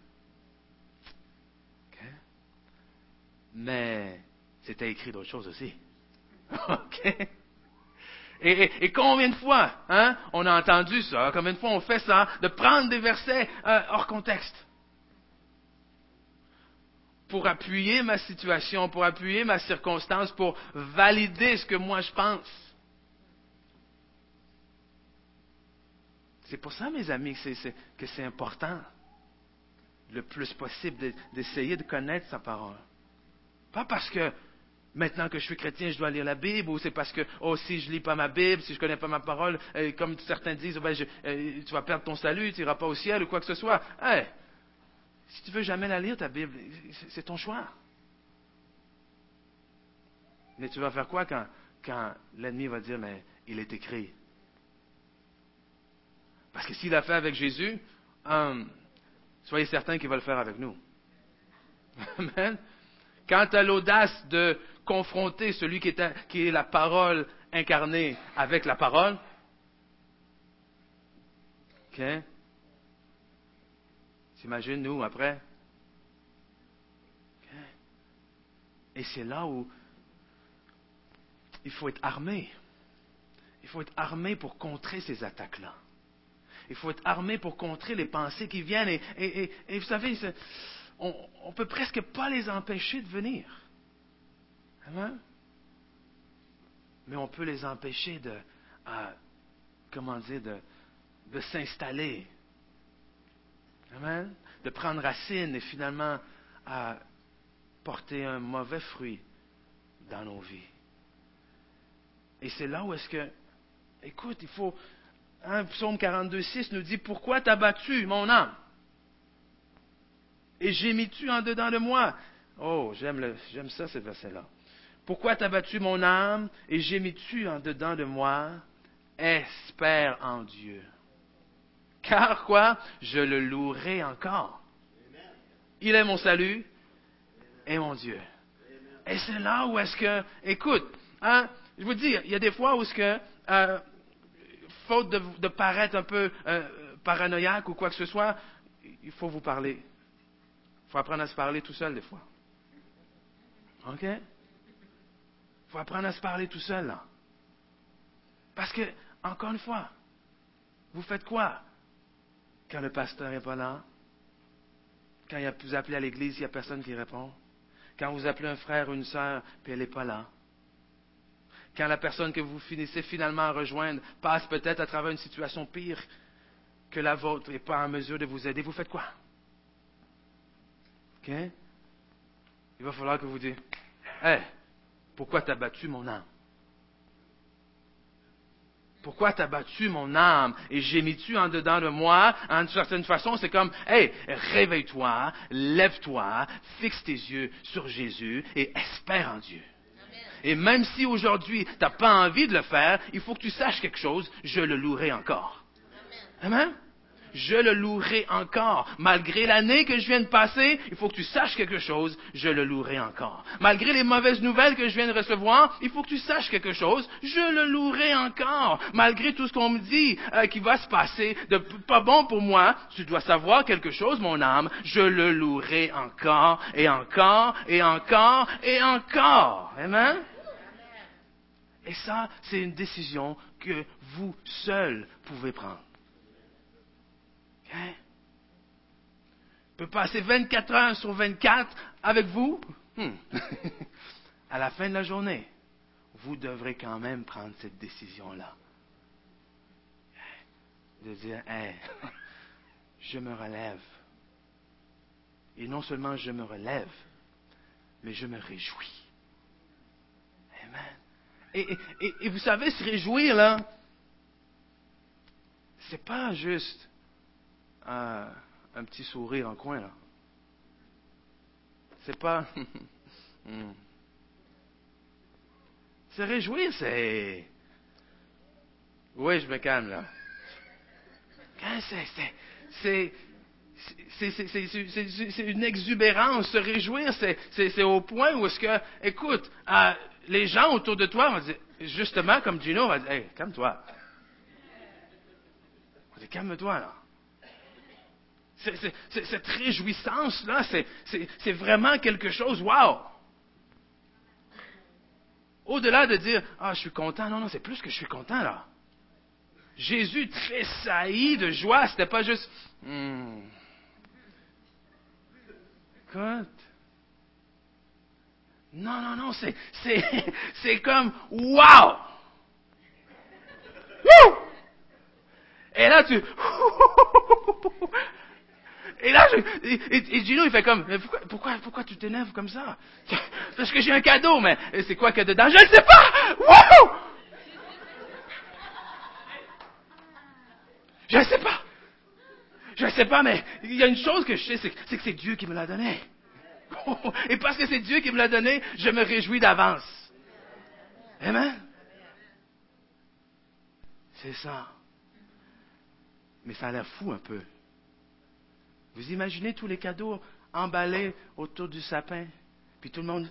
Mais c'était écrit d'autres choses aussi. OK? Et, combien de fois, hein, on a entendu ça, combien de fois on fait ça, de prendre des versets euh, hors contexte pour appuyer ma situation, pour appuyer ma circonstance, pour valider ce que moi je pense. C'est pour ça, mes amis, que c'est important, le plus possible, d'essayer de connaître sa parole. Pas parce que maintenant que je suis chrétien, je dois lire la Bible, ou c'est parce que, oh, si je lis pas ma Bible, si je connais pas ma parole, euh, comme certains disent, ben, euh, tu vas perdre ton salut, tu n'iras pas au ciel, ou quoi que ce soit. Si tu veux jamais la lire, ta Bible, c'est ton choix. Mais tu vas faire quoi quand, quand l'ennemi va dire, mais il est écrit? Parce que s'il l'a fait avec Jésus, hum, soyez certains qu'il va le faire avec nous. Amen. Quand tu as l'audace de confronter celui qui est, la parole incarnée avec la parole, OK? T'imagines, nous, après? Et c'est là où il faut être armé. Il faut être armé pour contrer ces attaques-là. Il faut être armé pour contrer les pensées qui viennent. Et, vous savez, on ne peut presque pas les empêcher de venir. Amen? Mais on peut les empêcher de, de, s'installer. De prendre racine et finalement à porter un mauvais fruit dans nos vies. Et c'est là où est-ce que, écoute, il faut, un psaume 42, 6 nous dit, pourquoi t'as battu mon âme? Et gémis-tu en dedans de moi? Oh, j'aime, ça, ce verset-là. Pourquoi t'as battu mon âme? Et gémis-tu en dedans de moi? Espère en Dieu. Car quoi? Je le louerai encore. Il est mon salut et mon Dieu. Et c'est là où est-ce que, écoute, hein, je vous dis, il y a des fois où est-ce que, euh, faute de, paraître un peu euh, paranoïaque ou quoi que ce soit, il faut vous parler. Il faut apprendre à se parler tout seul des fois. OK? Il faut apprendre à se parler tout seul. Parce que, encore une fois, vous faites quoi quand le pasteur n'est pas là? Quand vous appelez à l'église, il n'y a personne qui répond? Quand vous appelez un frère ou une sœur, puis elle n'est pas là? quand la personne que vous finissez finalement à rejoindre passe peut-être à travers une situation pire que la vôtre et pas en mesure de vous aider, vous faites quoi? OK? Il va falloir que vous dites, Hé, pourquoi t'as battu mon âme? Pourquoi t'as battu mon âme? Et gémis-tu en dedans de moi? En certaine façon, c'est comme, Hé, réveille-toi, lève-toi, fixe tes yeux sur Jésus et espère en Dieu. Et même si aujourd'hui, tu n'as pas envie de le faire, il faut que tu saches quelque chose, je le louerai encore. Amen? Je le louerai encore. Malgré l'année que je viens de passer, il faut que tu saches quelque chose, je le louerai encore. Malgré les mauvaises nouvelles que je viens de recevoir, il faut que tu saches quelque chose, je le louerai encore. Malgré tout ce qu'on me dit euh, qui va se passer de pas bon pour moi, tu dois savoir quelque chose, mon âme, je le louerai encore et encore et encore et encore. Amen? Et ça, c'est une décision que vous seul pouvez prendre. Okay? peut passer 24 heures sur 24 avec vous? Hmm. à la fin de la journée, vous devrez quand même prendre cette décision-là. De dire, hey, je me relève. Et non seulement je me relève, mais je me réjouis. Amen. Et, vous savez, se réjouir, là, c'est pas juste un, petit sourire en coin, là. C'est pas. Hmm. Se réjouir, c'est. Oui, je me calme, là. C'est. C'est une exubérance, se réjouir, c'est au point où est-ce que, écoute, euh, les gens autour de toi vont dire, justement, comme Gino va dire, hey, calme-toi. Calme-toi, là. Cette réjouissance-là, c'est vraiment quelque chose, wow! Au-delà de dire, ah, je suis content, non, non, c'est plus que je suis content, là. Jésus tressaillit de joie, c'était pas juste, hmm. écoute, non, non, non, c'est, comme, wow! Et là, tu... Et là, je, et, et, Gino, il fait comme, pourquoi, pourquoi, pourquoi tu t'énerves comme ça? Parce que j'ai un cadeau, mais c'est quoi qu'il y a dedans? Je ne sais pas! Wow! Je ne sais pas. Je ne sais pas, mais il y a une chose que je sais, c'est que c'est Dieu qui me l'a donné. Et parce que c'est Dieu qui me l'a donné, je me réjouis d'avance. Amen? C'est ça. Mais ça a l'air fou un peu. Vous imaginez tous les cadeaux emballés autour du sapin, puis tout le monde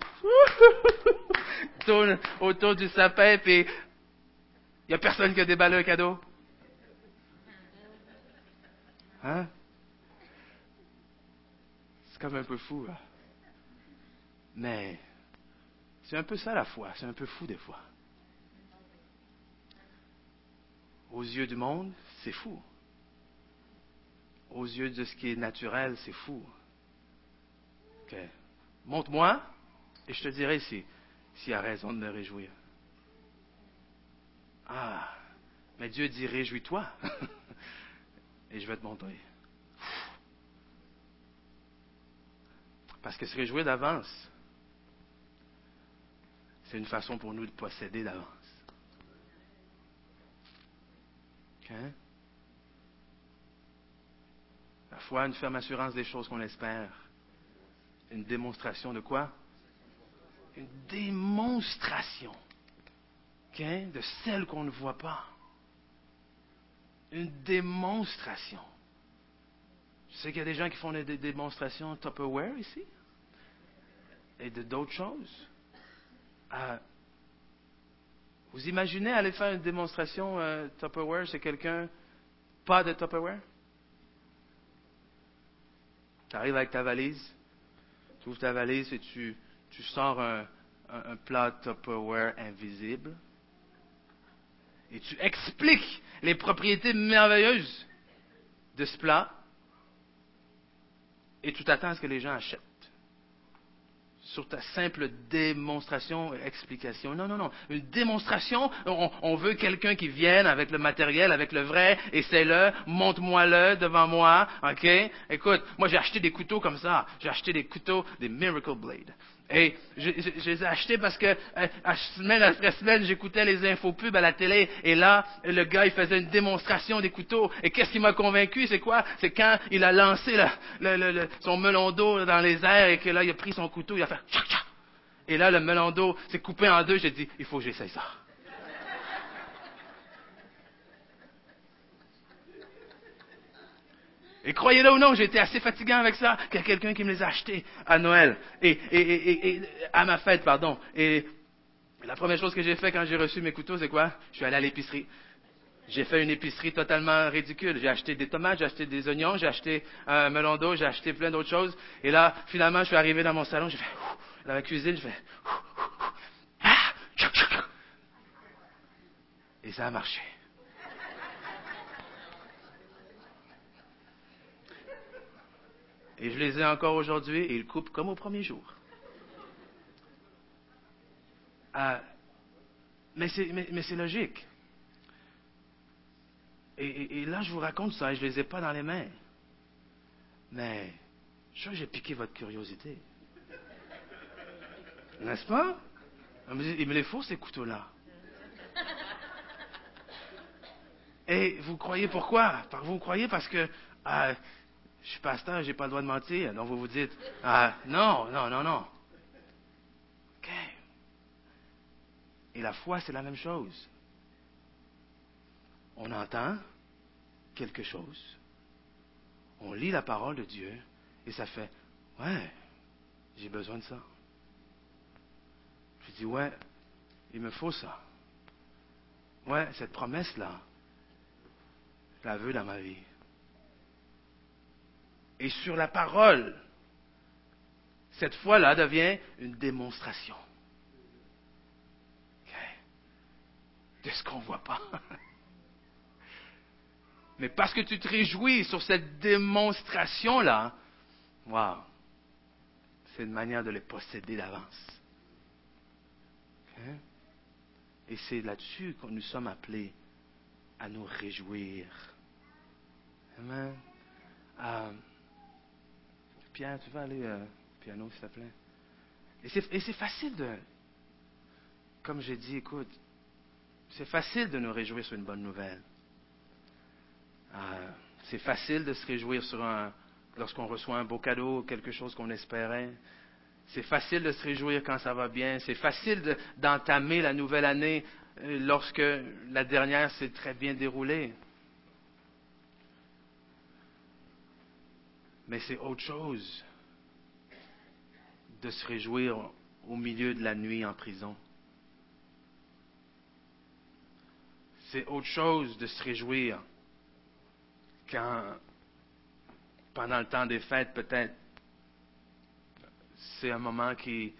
tourne autour du sapin, puis il n'y a personne qui a déballé un cadeau. Hein? C'est comme un peu fou. Mais c'est un peu ça la foi, c'est un peu fou des fois. Aux yeux du monde, c'est fou. Aux yeux de ce qui est naturel, c'est fou. Ok. Montre-moi et je te dirai s'il si y a raison de me réjouir. Ah, mais Dieu dit réjouis-toi. et je vais te montrer. Parce que se réjouir d'avance, c'est une façon pour nous de posséder d'avance. La foi, une ferme assurance des choses qu'on espère. Une démonstration de quoi? Une démonstration de celle qu'on ne voit pas une démonstration. Je sais qu'il y a des gens qui font des, démonstrations Tupperware ici et de d'autres choses. Euh, vous imaginez aller faire une démonstration euh, Tupperware chez quelqu'un pas de Tupperware? Tu arrives avec ta valise, tu ouvres ta valise et tu, tu sors un, un plat Tupperware invisible et tu expliques les propriétés merveilleuses de ce plat et tu t'attends à ce que les gens achètent. Sur ta simple démonstration, explication. Non, non, non. Une démonstration, on, veut quelqu'un qui vienne avec le matériel, avec le vrai, et c'est le, montre-moi-le devant moi, ok? Écoute, moi j'ai acheté des couteaux comme ça. J'ai acheté des couteaux, des Miracle Blade. Et je, les ai achetés parce que euh, semaine après semaine, j'écoutais les infos pubs à la télé et là, le gars, il faisait une démonstration des couteaux. Et qu'est-ce qui m'a convaincu? C'est quoi? C'est quand il a lancé son melon d'eau dans les airs et que là, il a pris son couteau, il a fait Et là, le melon d'eau s'est coupé en deux. J'ai dit, il faut que j'essaye ça. Et croyez-le ou non, j'ai été assez fatigant avec ça qu'il y a quelqu'un qui me les a achetés à Noël. Et, et, à ma fête, pardon. Et la première chose que j'ai fait quand j'ai reçu mes couteaux, c'est quoi? Je suis allé à l'épicerie. J'ai fait une épicerie totalement ridicule. J'ai acheté des tomates, j'ai acheté des oignons, j'ai acheté un melon d'eau, j'ai acheté plein d'autres choses. Et là, finalement, je suis arrivé dans mon salon, j'ai fait, dans la cuisine, je fais, ah! et ça a marché. Et je les ai encore aujourd'hui et ils coupent comme au premier jour. Ah, mais c'est logique. Et, là, je vous raconte ça et je ne les ai pas dans les mains. Mais je j'ai piqué votre curiosité. N'est-ce pas? Il me les faut, ces couteaux-là. Et vous croyez pourquoi? Vous croyez parce que ah, je suis pasteur, j'ai pas le droit de mentir. Donc vous vous dites, ah, non, non, non, non. OK. Et la foi, c'est la même chose. On entend quelque chose, on lit la parole de Dieu, et ça fait, ouais, j'ai besoin de ça. Je dis, ouais, il me faut ça. Ouais, cette promesse-là, je la veux dans ma vie et sur la parole, cette foi-là devient une démonstration. De ce qu'on ne voit pas. Mais parce que tu te réjouis sur cette démonstration-là, waouh, c'est une manière de les posséder d'avance. Et c'est là-dessus que nous sommes appelés à nous réjouir Amen. Euh, Pierre, tu vas aller au piano, s'il te plaît? Et c'est facile de, comme j'ai dit, écoute, c'est facile de nous réjouir sur une bonne nouvelle. Euh, c'est facile de se réjouir lorsqu'on reçoit un beau cadeau, quelque chose qu'on espérait. C'est facile de se réjouir quand ça va bien. C'est facile d'entamer la nouvelle année euh, lorsque la dernière s'est très bien déroulée. Mais c'est autre chose de se réjouir au milieu de la nuit en prison. C'est autre chose de se réjouir quand, pendant le temps des fêtes, peut-être, c'est un moment qui,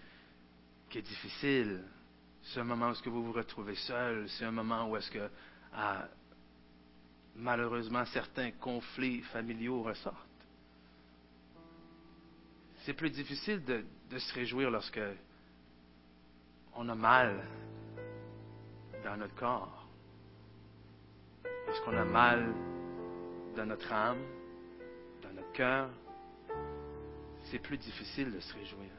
est difficile. C'est un moment où vous vous retrouvez seul. C'est un moment où ah, malheureusement, certains conflits familiaux ressortent. C'est plus difficile de, se réjouir lorsque on a mal dans notre corps, lorsqu'on a mal dans notre âme, dans notre cœur, c'est plus difficile de se réjouir.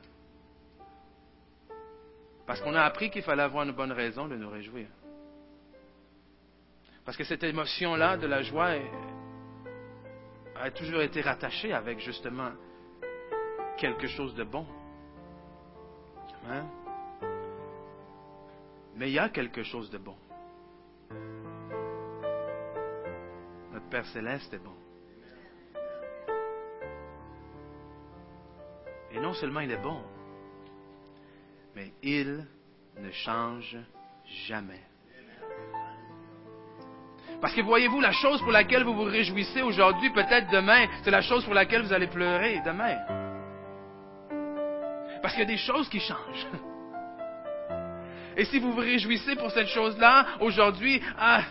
Parce qu'on a appris qu'il fallait avoir une bonne raison de nous réjouir. Parce que cette émotion-là de la joie a toujours été rattachée avec justement quelque chose de bon. Hein? Mais il y a quelque chose de bon. Notre Père céleste est bon. Et non seulement il est bon, mais il ne change jamais. Parce que voyez-vous, la chose pour laquelle vous vous réjouissez aujourd'hui, peut-être demain, c'est la chose pour laquelle vous allez pleurer demain. Parce qu'il y a des choses qui changent. Et si vous vous réjouissez pour cette chose-là, aujourd'hui, ah,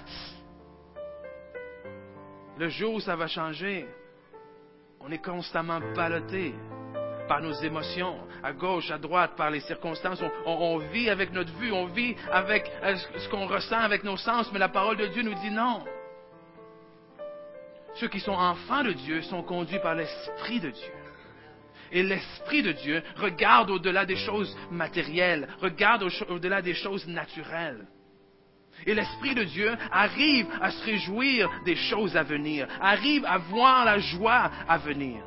le jour où ça va changer, on est constamment ballotté par nos émotions, à gauche, à droite, par les circonstances. On, vit avec notre vue, on vit avec euh, ce qu'on ressent avec nos sens, mais la parole de Dieu nous dit non. Ceux qui sont enfants de Dieu sont conduits par l'Esprit de Dieu. Et l'Esprit de Dieu regarde au-delà des choses matérielles, regarde au-delà des choses naturelles. Et l'Esprit de Dieu arrive à se réjouir des choses à venir, arrive à voir la joie à venir.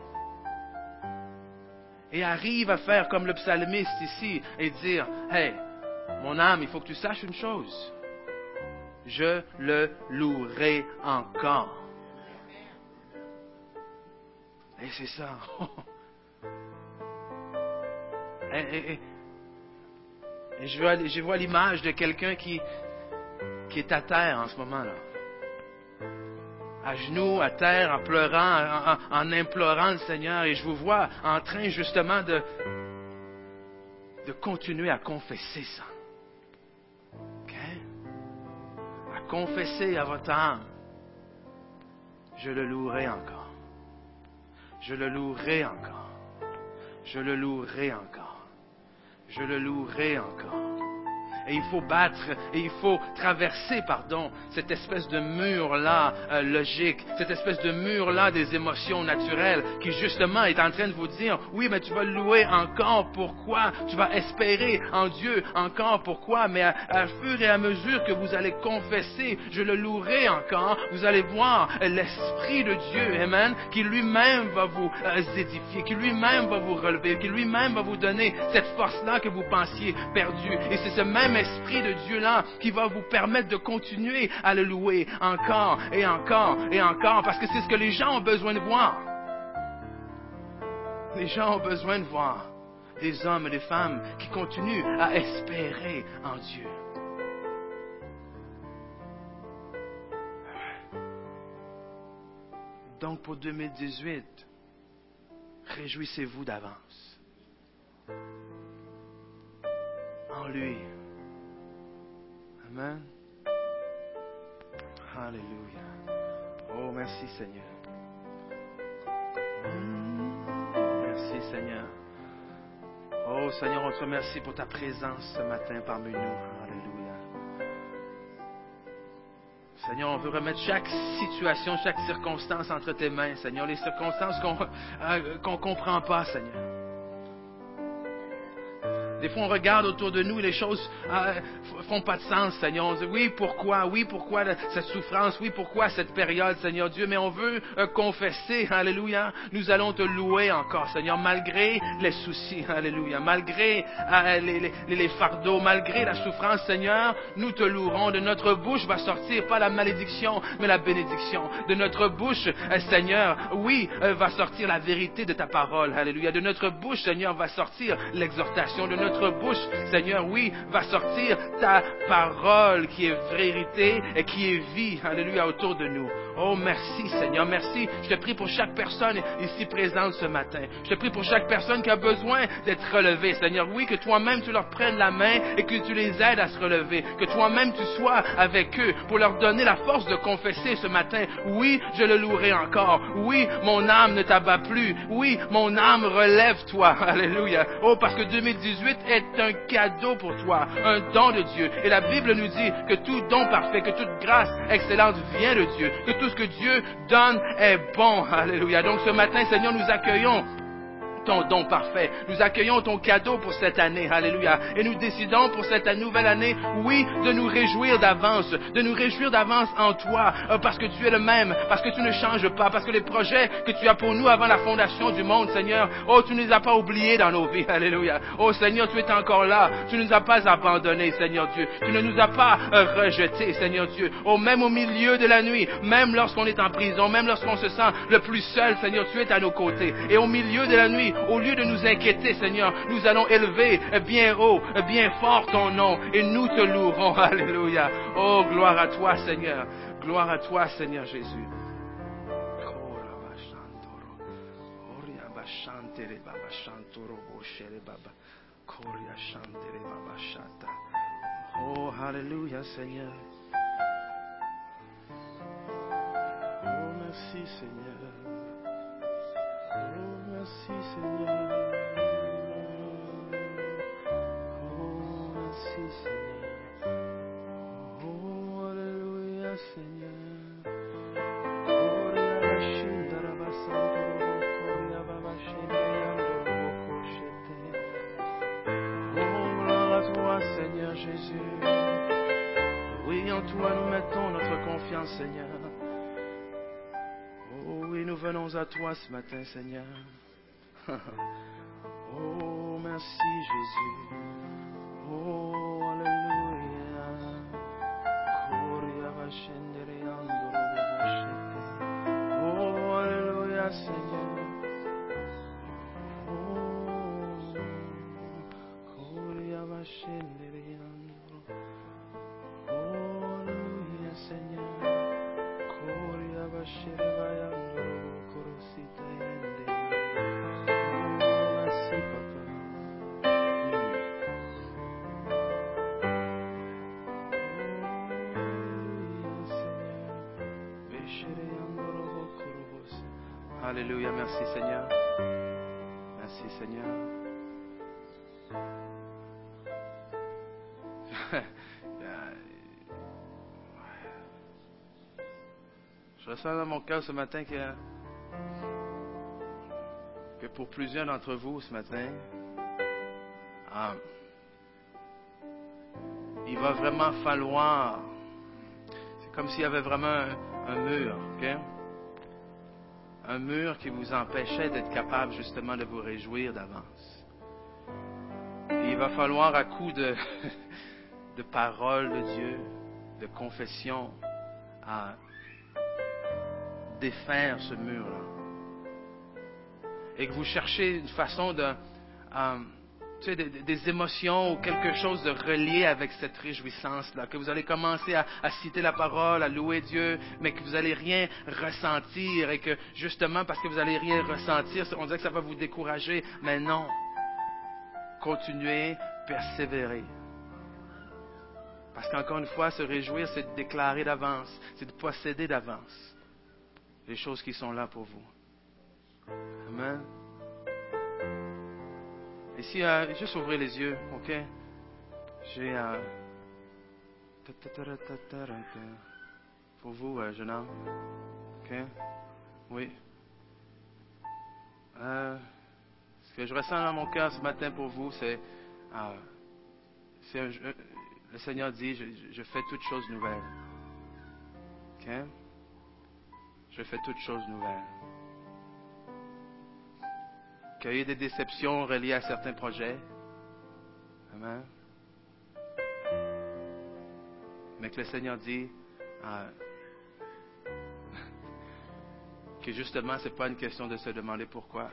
Et arrive à faire comme le psalmiste ici et dire, Hey, mon âme, il faut que tu saches une chose. Je le louerai encore. Et c'est ça. Et, je, vois, l'image de quelqu'un qui, qui est à terre en ce moment-là. À genoux, à terre, en pleurant, en, implorant le Seigneur. Et je vous vois en train justement de, de continuer à confesser ça. OK? À confesser à votre âme. Je le louerai encore. Je le louerai encore. Je le louerai encore je le louerai encore. Et il faut battre, et il faut traverser, pardon, cette espèce de mur-là euh, logique, cette espèce de mur-là des émotions naturelles qui justement est en train de vous dire, oui, mais tu vas louer encore, pourquoi? Tu vas espérer en Dieu encore, pourquoi? Mais à, fur et à mesure que vous allez confesser, je le louerai encore, vous allez voir l'Esprit de Dieu, Amen, qui lui-même va vous euh, édifier, qui lui-même va vous relever, qui lui-même va vous donner cette force-là que vous pensiez perdue. Et c'est ce même Esprit de Dieu-là qui va vous permettre de continuer à le louer encore et encore et encore, parce que c'est ce que les gens ont besoin de voir. Les gens ont besoin de voir des hommes et des femmes qui continuent à espérer en Dieu. Donc pour 2018, réjouissez-vous d'avance en lui. Amen. Alléluia. Oh, merci Seigneur. Merci Seigneur. Oh Seigneur, on te remercie pour ta présence ce matin parmi nous. Alléluia. Seigneur, on veut remettre chaque situation, chaque circonstance entre tes mains, Seigneur. Les circonstances qu'on ne comprend pas, Seigneur. Des fois, on regarde autour de nous et les choses ne font pas de sens, Seigneur. On dit, oui, pourquoi? Oui, pourquoi cette souffrance? Oui, pourquoi cette période, Seigneur Dieu? Mais on veut confesser, Alléluia. Nous allons te louer encore, Seigneur, malgré les soucis, Alléluia. Malgré les, les, fardeaux, malgré la souffrance, Seigneur, nous te louerons. De notre bouche va sortir pas la malédiction, mais la bénédiction. De notre bouche, Seigneur, oui, va sortir la vérité de ta parole, Alléluia. De notre bouche, Seigneur, va sortir l'exhortation. Bouche, Seigneur, oui, va sortir ta parole qui est vérité et qui est vie, alléluia, autour de nous. Oh, merci Seigneur, merci. Je te prie pour chaque personne ici présente ce matin. Je te prie pour chaque personne qui a besoin d'être relevée, Seigneur. Oui, que toi-même tu leur prennes la main et que tu les aides à se relever. Que toi-même tu sois avec eux pour leur donner la force de confesser ce matin. Oui, je le louerai encore. Oui, mon âme ne t'abat plus. Oui, mon âme relève-toi. Alléluia. Oh, parce que 2018 est un cadeau pour toi, un don de Dieu. Et la Bible nous dit que tout don parfait, que toute grâce excellente vient de Dieu. Que tout ce que Dieu donne est bon. Alléluia. Donc ce matin, Seigneur, nous accueillons ton don parfait. Nous accueillons ton cadeau pour cette année. Alléluia. Et nous décidons pour cette nouvelle année, oui, de nous réjouir d'avance, de nous réjouir d'avance en toi, euh, parce que tu es le même, parce que tu ne changes pas, parce que les projets que tu as pour nous avant la fondation du monde, Seigneur, oh, tu ne les as pas oubliés dans nos vies. Alléluia. Oh, Seigneur, tu es encore là. Tu ne nous as pas abandonnés, Seigneur Dieu. Tu ne nous as pas euh, rejetés, Seigneur Dieu. Oh, même au milieu de la nuit, même lorsqu'on est en prison, même lorsqu'on se sent le plus seul, Seigneur, tu es à nos côtés. Et au milieu de la nuit, au lieu de nous inquiéter, Seigneur, nous allons élever bien haut, bien fort ton nom et nous te louerons. Alléluia. Oh, gloire à toi, Seigneur. Gloire à toi, Seigneur Jésus. Oh, Alléluia, Seigneur. Oh, merci, Seigneur. Seigneur Jésus. Oui, en toi nous mettons notre confiance Seigneur venons à toi ce matin, Seigneur. Oh, merci Jésus. Oh, Alléluia, merci Seigneur. Merci Seigneur. Je ressens dans mon cœur ce matin que, pour plusieurs d'entre vous ce matin, ah, il va vraiment falloir, c'est comme s'il y avait vraiment un, un mur, ok? Un mur qui vous empêchait d'être capable justement de vous réjouir d'avance. il va falloir à coup de, de paroles de Dieu, de confession, à défaire ce mur-là. Et que vous cherchez une façon de, euh, tu sais, des, émotions ou quelque chose de relié avec cette réjouissance-là, que vous allez commencer à, citer la parole, à louer Dieu, mais que vous n'allez rien ressentir et que justement parce que vous n'allez rien ressentir, on dirait que ça va vous décourager, mais non. Continuez, persévérer. Parce qu'encore une fois, se réjouir, c'est de déclarer d'avance, c'est de posséder d'avance les choses qui sont là pour vous. Amen. Ici, euh, juste ouvrez les yeux, ok? J'ai. Euh... Pour vous, euh, jeune homme. OK? Oui. Euh, ce que je ressens dans mon cœur ce matin pour vous, c'est. euh, le Seigneur dit je, je fais toutes choses nouvelles. OK? Je fais toutes choses nouvelles. Qu'il y a eu des déceptions reliées à certains projets. Amen. Mais que le Seigneur dit euh, que justement, ce n'est pas une question de se demander pourquoi.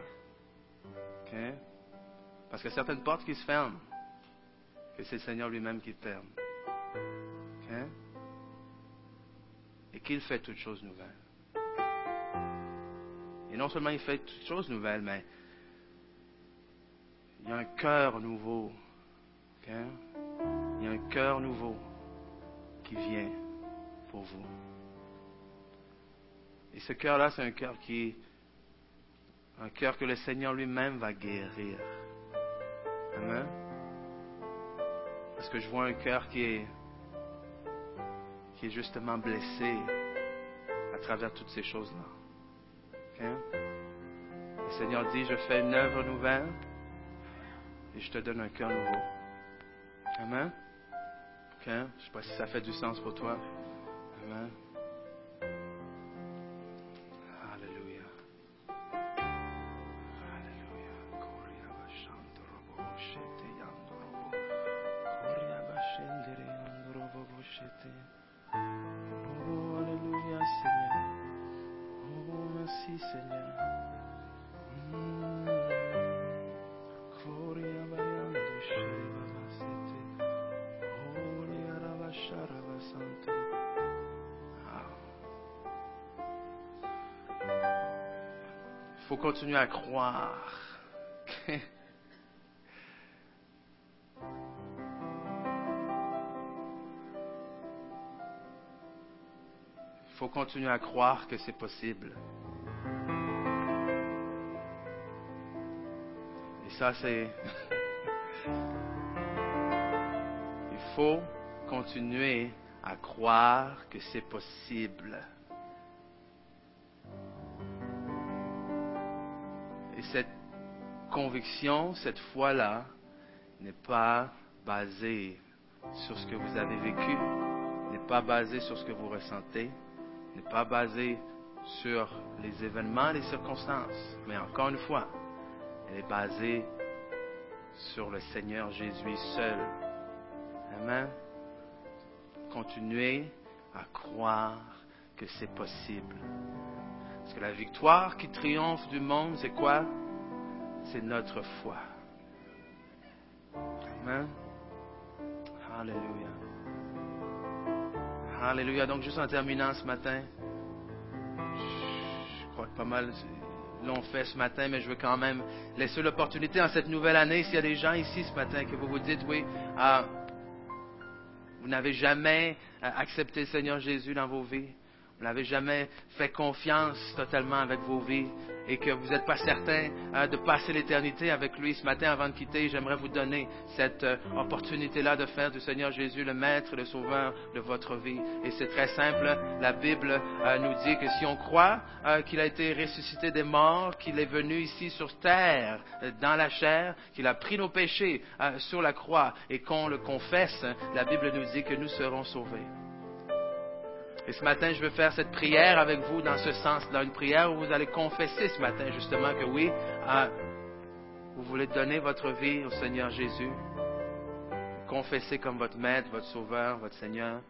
OK? Parce a certaines portes qui se ferment, que c'est le Seigneur lui-même qui ferme. Et qu'il fait toutes choses nouvelles. Et non seulement il fait toutes choses nouvelles, mais il y a un cœur nouveau. Il y a un cœur nouveau qui vient pour vous. Et ce cœur-là, c'est un cœur qui. Un cœur que le Seigneur lui-même va guérir. Amen? Parce que je vois un cœur qui est. qui est justement blessé à travers toutes ces choses-là. OK? Le Seigneur dit Je fais une œuvre nouvelle et je te donne un cœur nouveau. Amen? Je ne sais pas si ça fait du sens pour toi. Amen? Continuer à croire. Il faut continuer à croire que c'est possible. Et ça, c'est... Il faut continuer à croire que c'est possible. Conviction, cette foi-là, n'est pas basée sur ce que vous avez vécu, n'est pas basée sur ce que vous ressentez, n'est pas basée sur les événements, les circonstances, mais encore une fois, elle est basée sur le Seigneur Jésus seul. Amen. Continuez à croire que c'est possible. Parce que la victoire qui triomphe du monde, c'est quoi? C'est notre foi. Amen. Alléluia. Alléluia. Donc, juste en terminant ce matin, je crois que pas mal l'ont fait ce matin, mais je veux quand même laisser l'opportunité en cette nouvelle année, s'il y a des gens ici ce matin que vous vous dites, oui, ah, vous n'avez jamais euh, accepté le Seigneur Jésus dans vos vies. Vous n'avez jamais fait confiance totalement avec vos vies et que vous n'êtes pas certain euh, de passer l'éternité avec lui ce matin avant de quitter. J'aimerais vous donner cette euh, opportunité-là de faire du Seigneur Jésus le Maître et le Sauveur de votre vie. Et c'est très simple. La Bible euh, nous dit que si on croit qu'il a été ressuscité des morts, qu'il est venu ici sur terre, dans la chair, qu'il a pris nos péchés sur la croix et qu'on le confesse, la Bible nous dit que nous serons sauvés. Et ce matin, je veux faire cette prière avec vous dans ce sens-là, une prière où vous allez confesser ce matin justement que oui, euh, vous voulez donner votre vie au Seigneur Jésus, confesser comme votre Maître, votre Sauveur, votre Seigneur.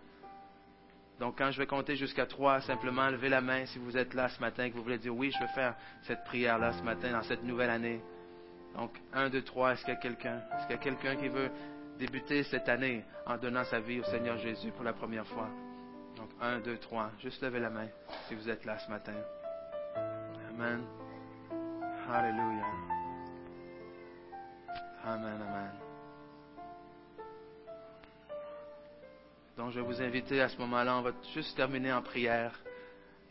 Donc quand je vais compter jusqu'à trois, simplement levez la main si vous êtes là ce matin, que vous voulez dire oui, je veux faire cette prière-là ce matin, dans cette nouvelle année. Donc un, deux, trois, est-ce qu'il y a quelqu'un? Est-ce qu'il y a quelqu'un qui veut débuter cette année en donnant sa vie au Seigneur Jésus pour la première fois? Donc, un, deux, trois. Juste levez la main si vous êtes là ce matin. Amen. Alléluia. Amen, amen. Donc, je vais vous inviter à ce moment-là, on va juste terminer en prière.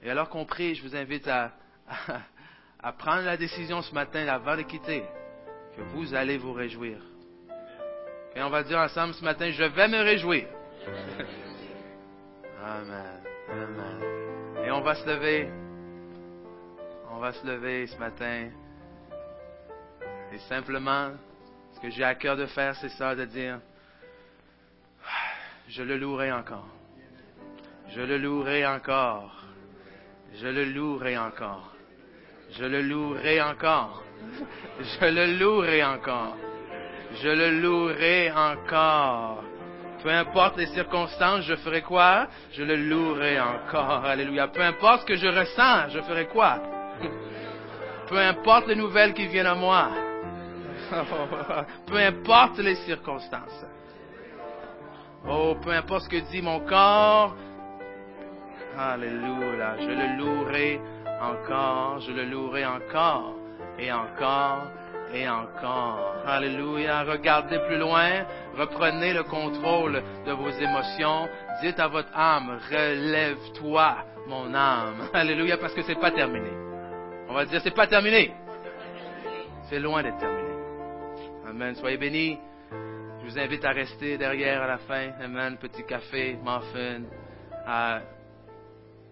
Et alors qu'on prie, je vous invite à, à, à prendre la décision ce matin, avant de quitter, que vous allez vous réjouir. Et on va dire ensemble ce matin, je vais me réjouir. Amen. Amen. Et on va se lever. On va se lever ce matin. Et simplement, ce que j'ai à cœur de faire, c'est ça, de dire, je le louerai encore. Je le louerai encore. Je le louerai encore. Je le louerai encore. Je le louerai encore. Je le louerai encore. Peu importe les circonstances, je ferai quoi? Je le louerai encore. Alléluia. Peu importe ce que je ressens, je ferai quoi? Peu importe les nouvelles qui viennent à moi. Peu importe les circonstances. Oh, peu importe ce que dit mon corps. Alléluia. Je le louerai encore. Je le louerai encore. Et encore et encore. Alléluia. Regardez plus loin. Reprenez le contrôle de vos émotions. Dites à votre âme, relève-toi, mon âme. Alléluia, parce que c'est pas terminé. On va dire, c'est pas terminé. C'est loin d'être terminé. Amen. Soyez bénis. Je vous invite à rester derrière à la fin. Amen. Petit café, muffin.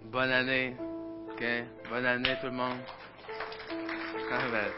Bonne année. Bonne année, tout le monde. Amen.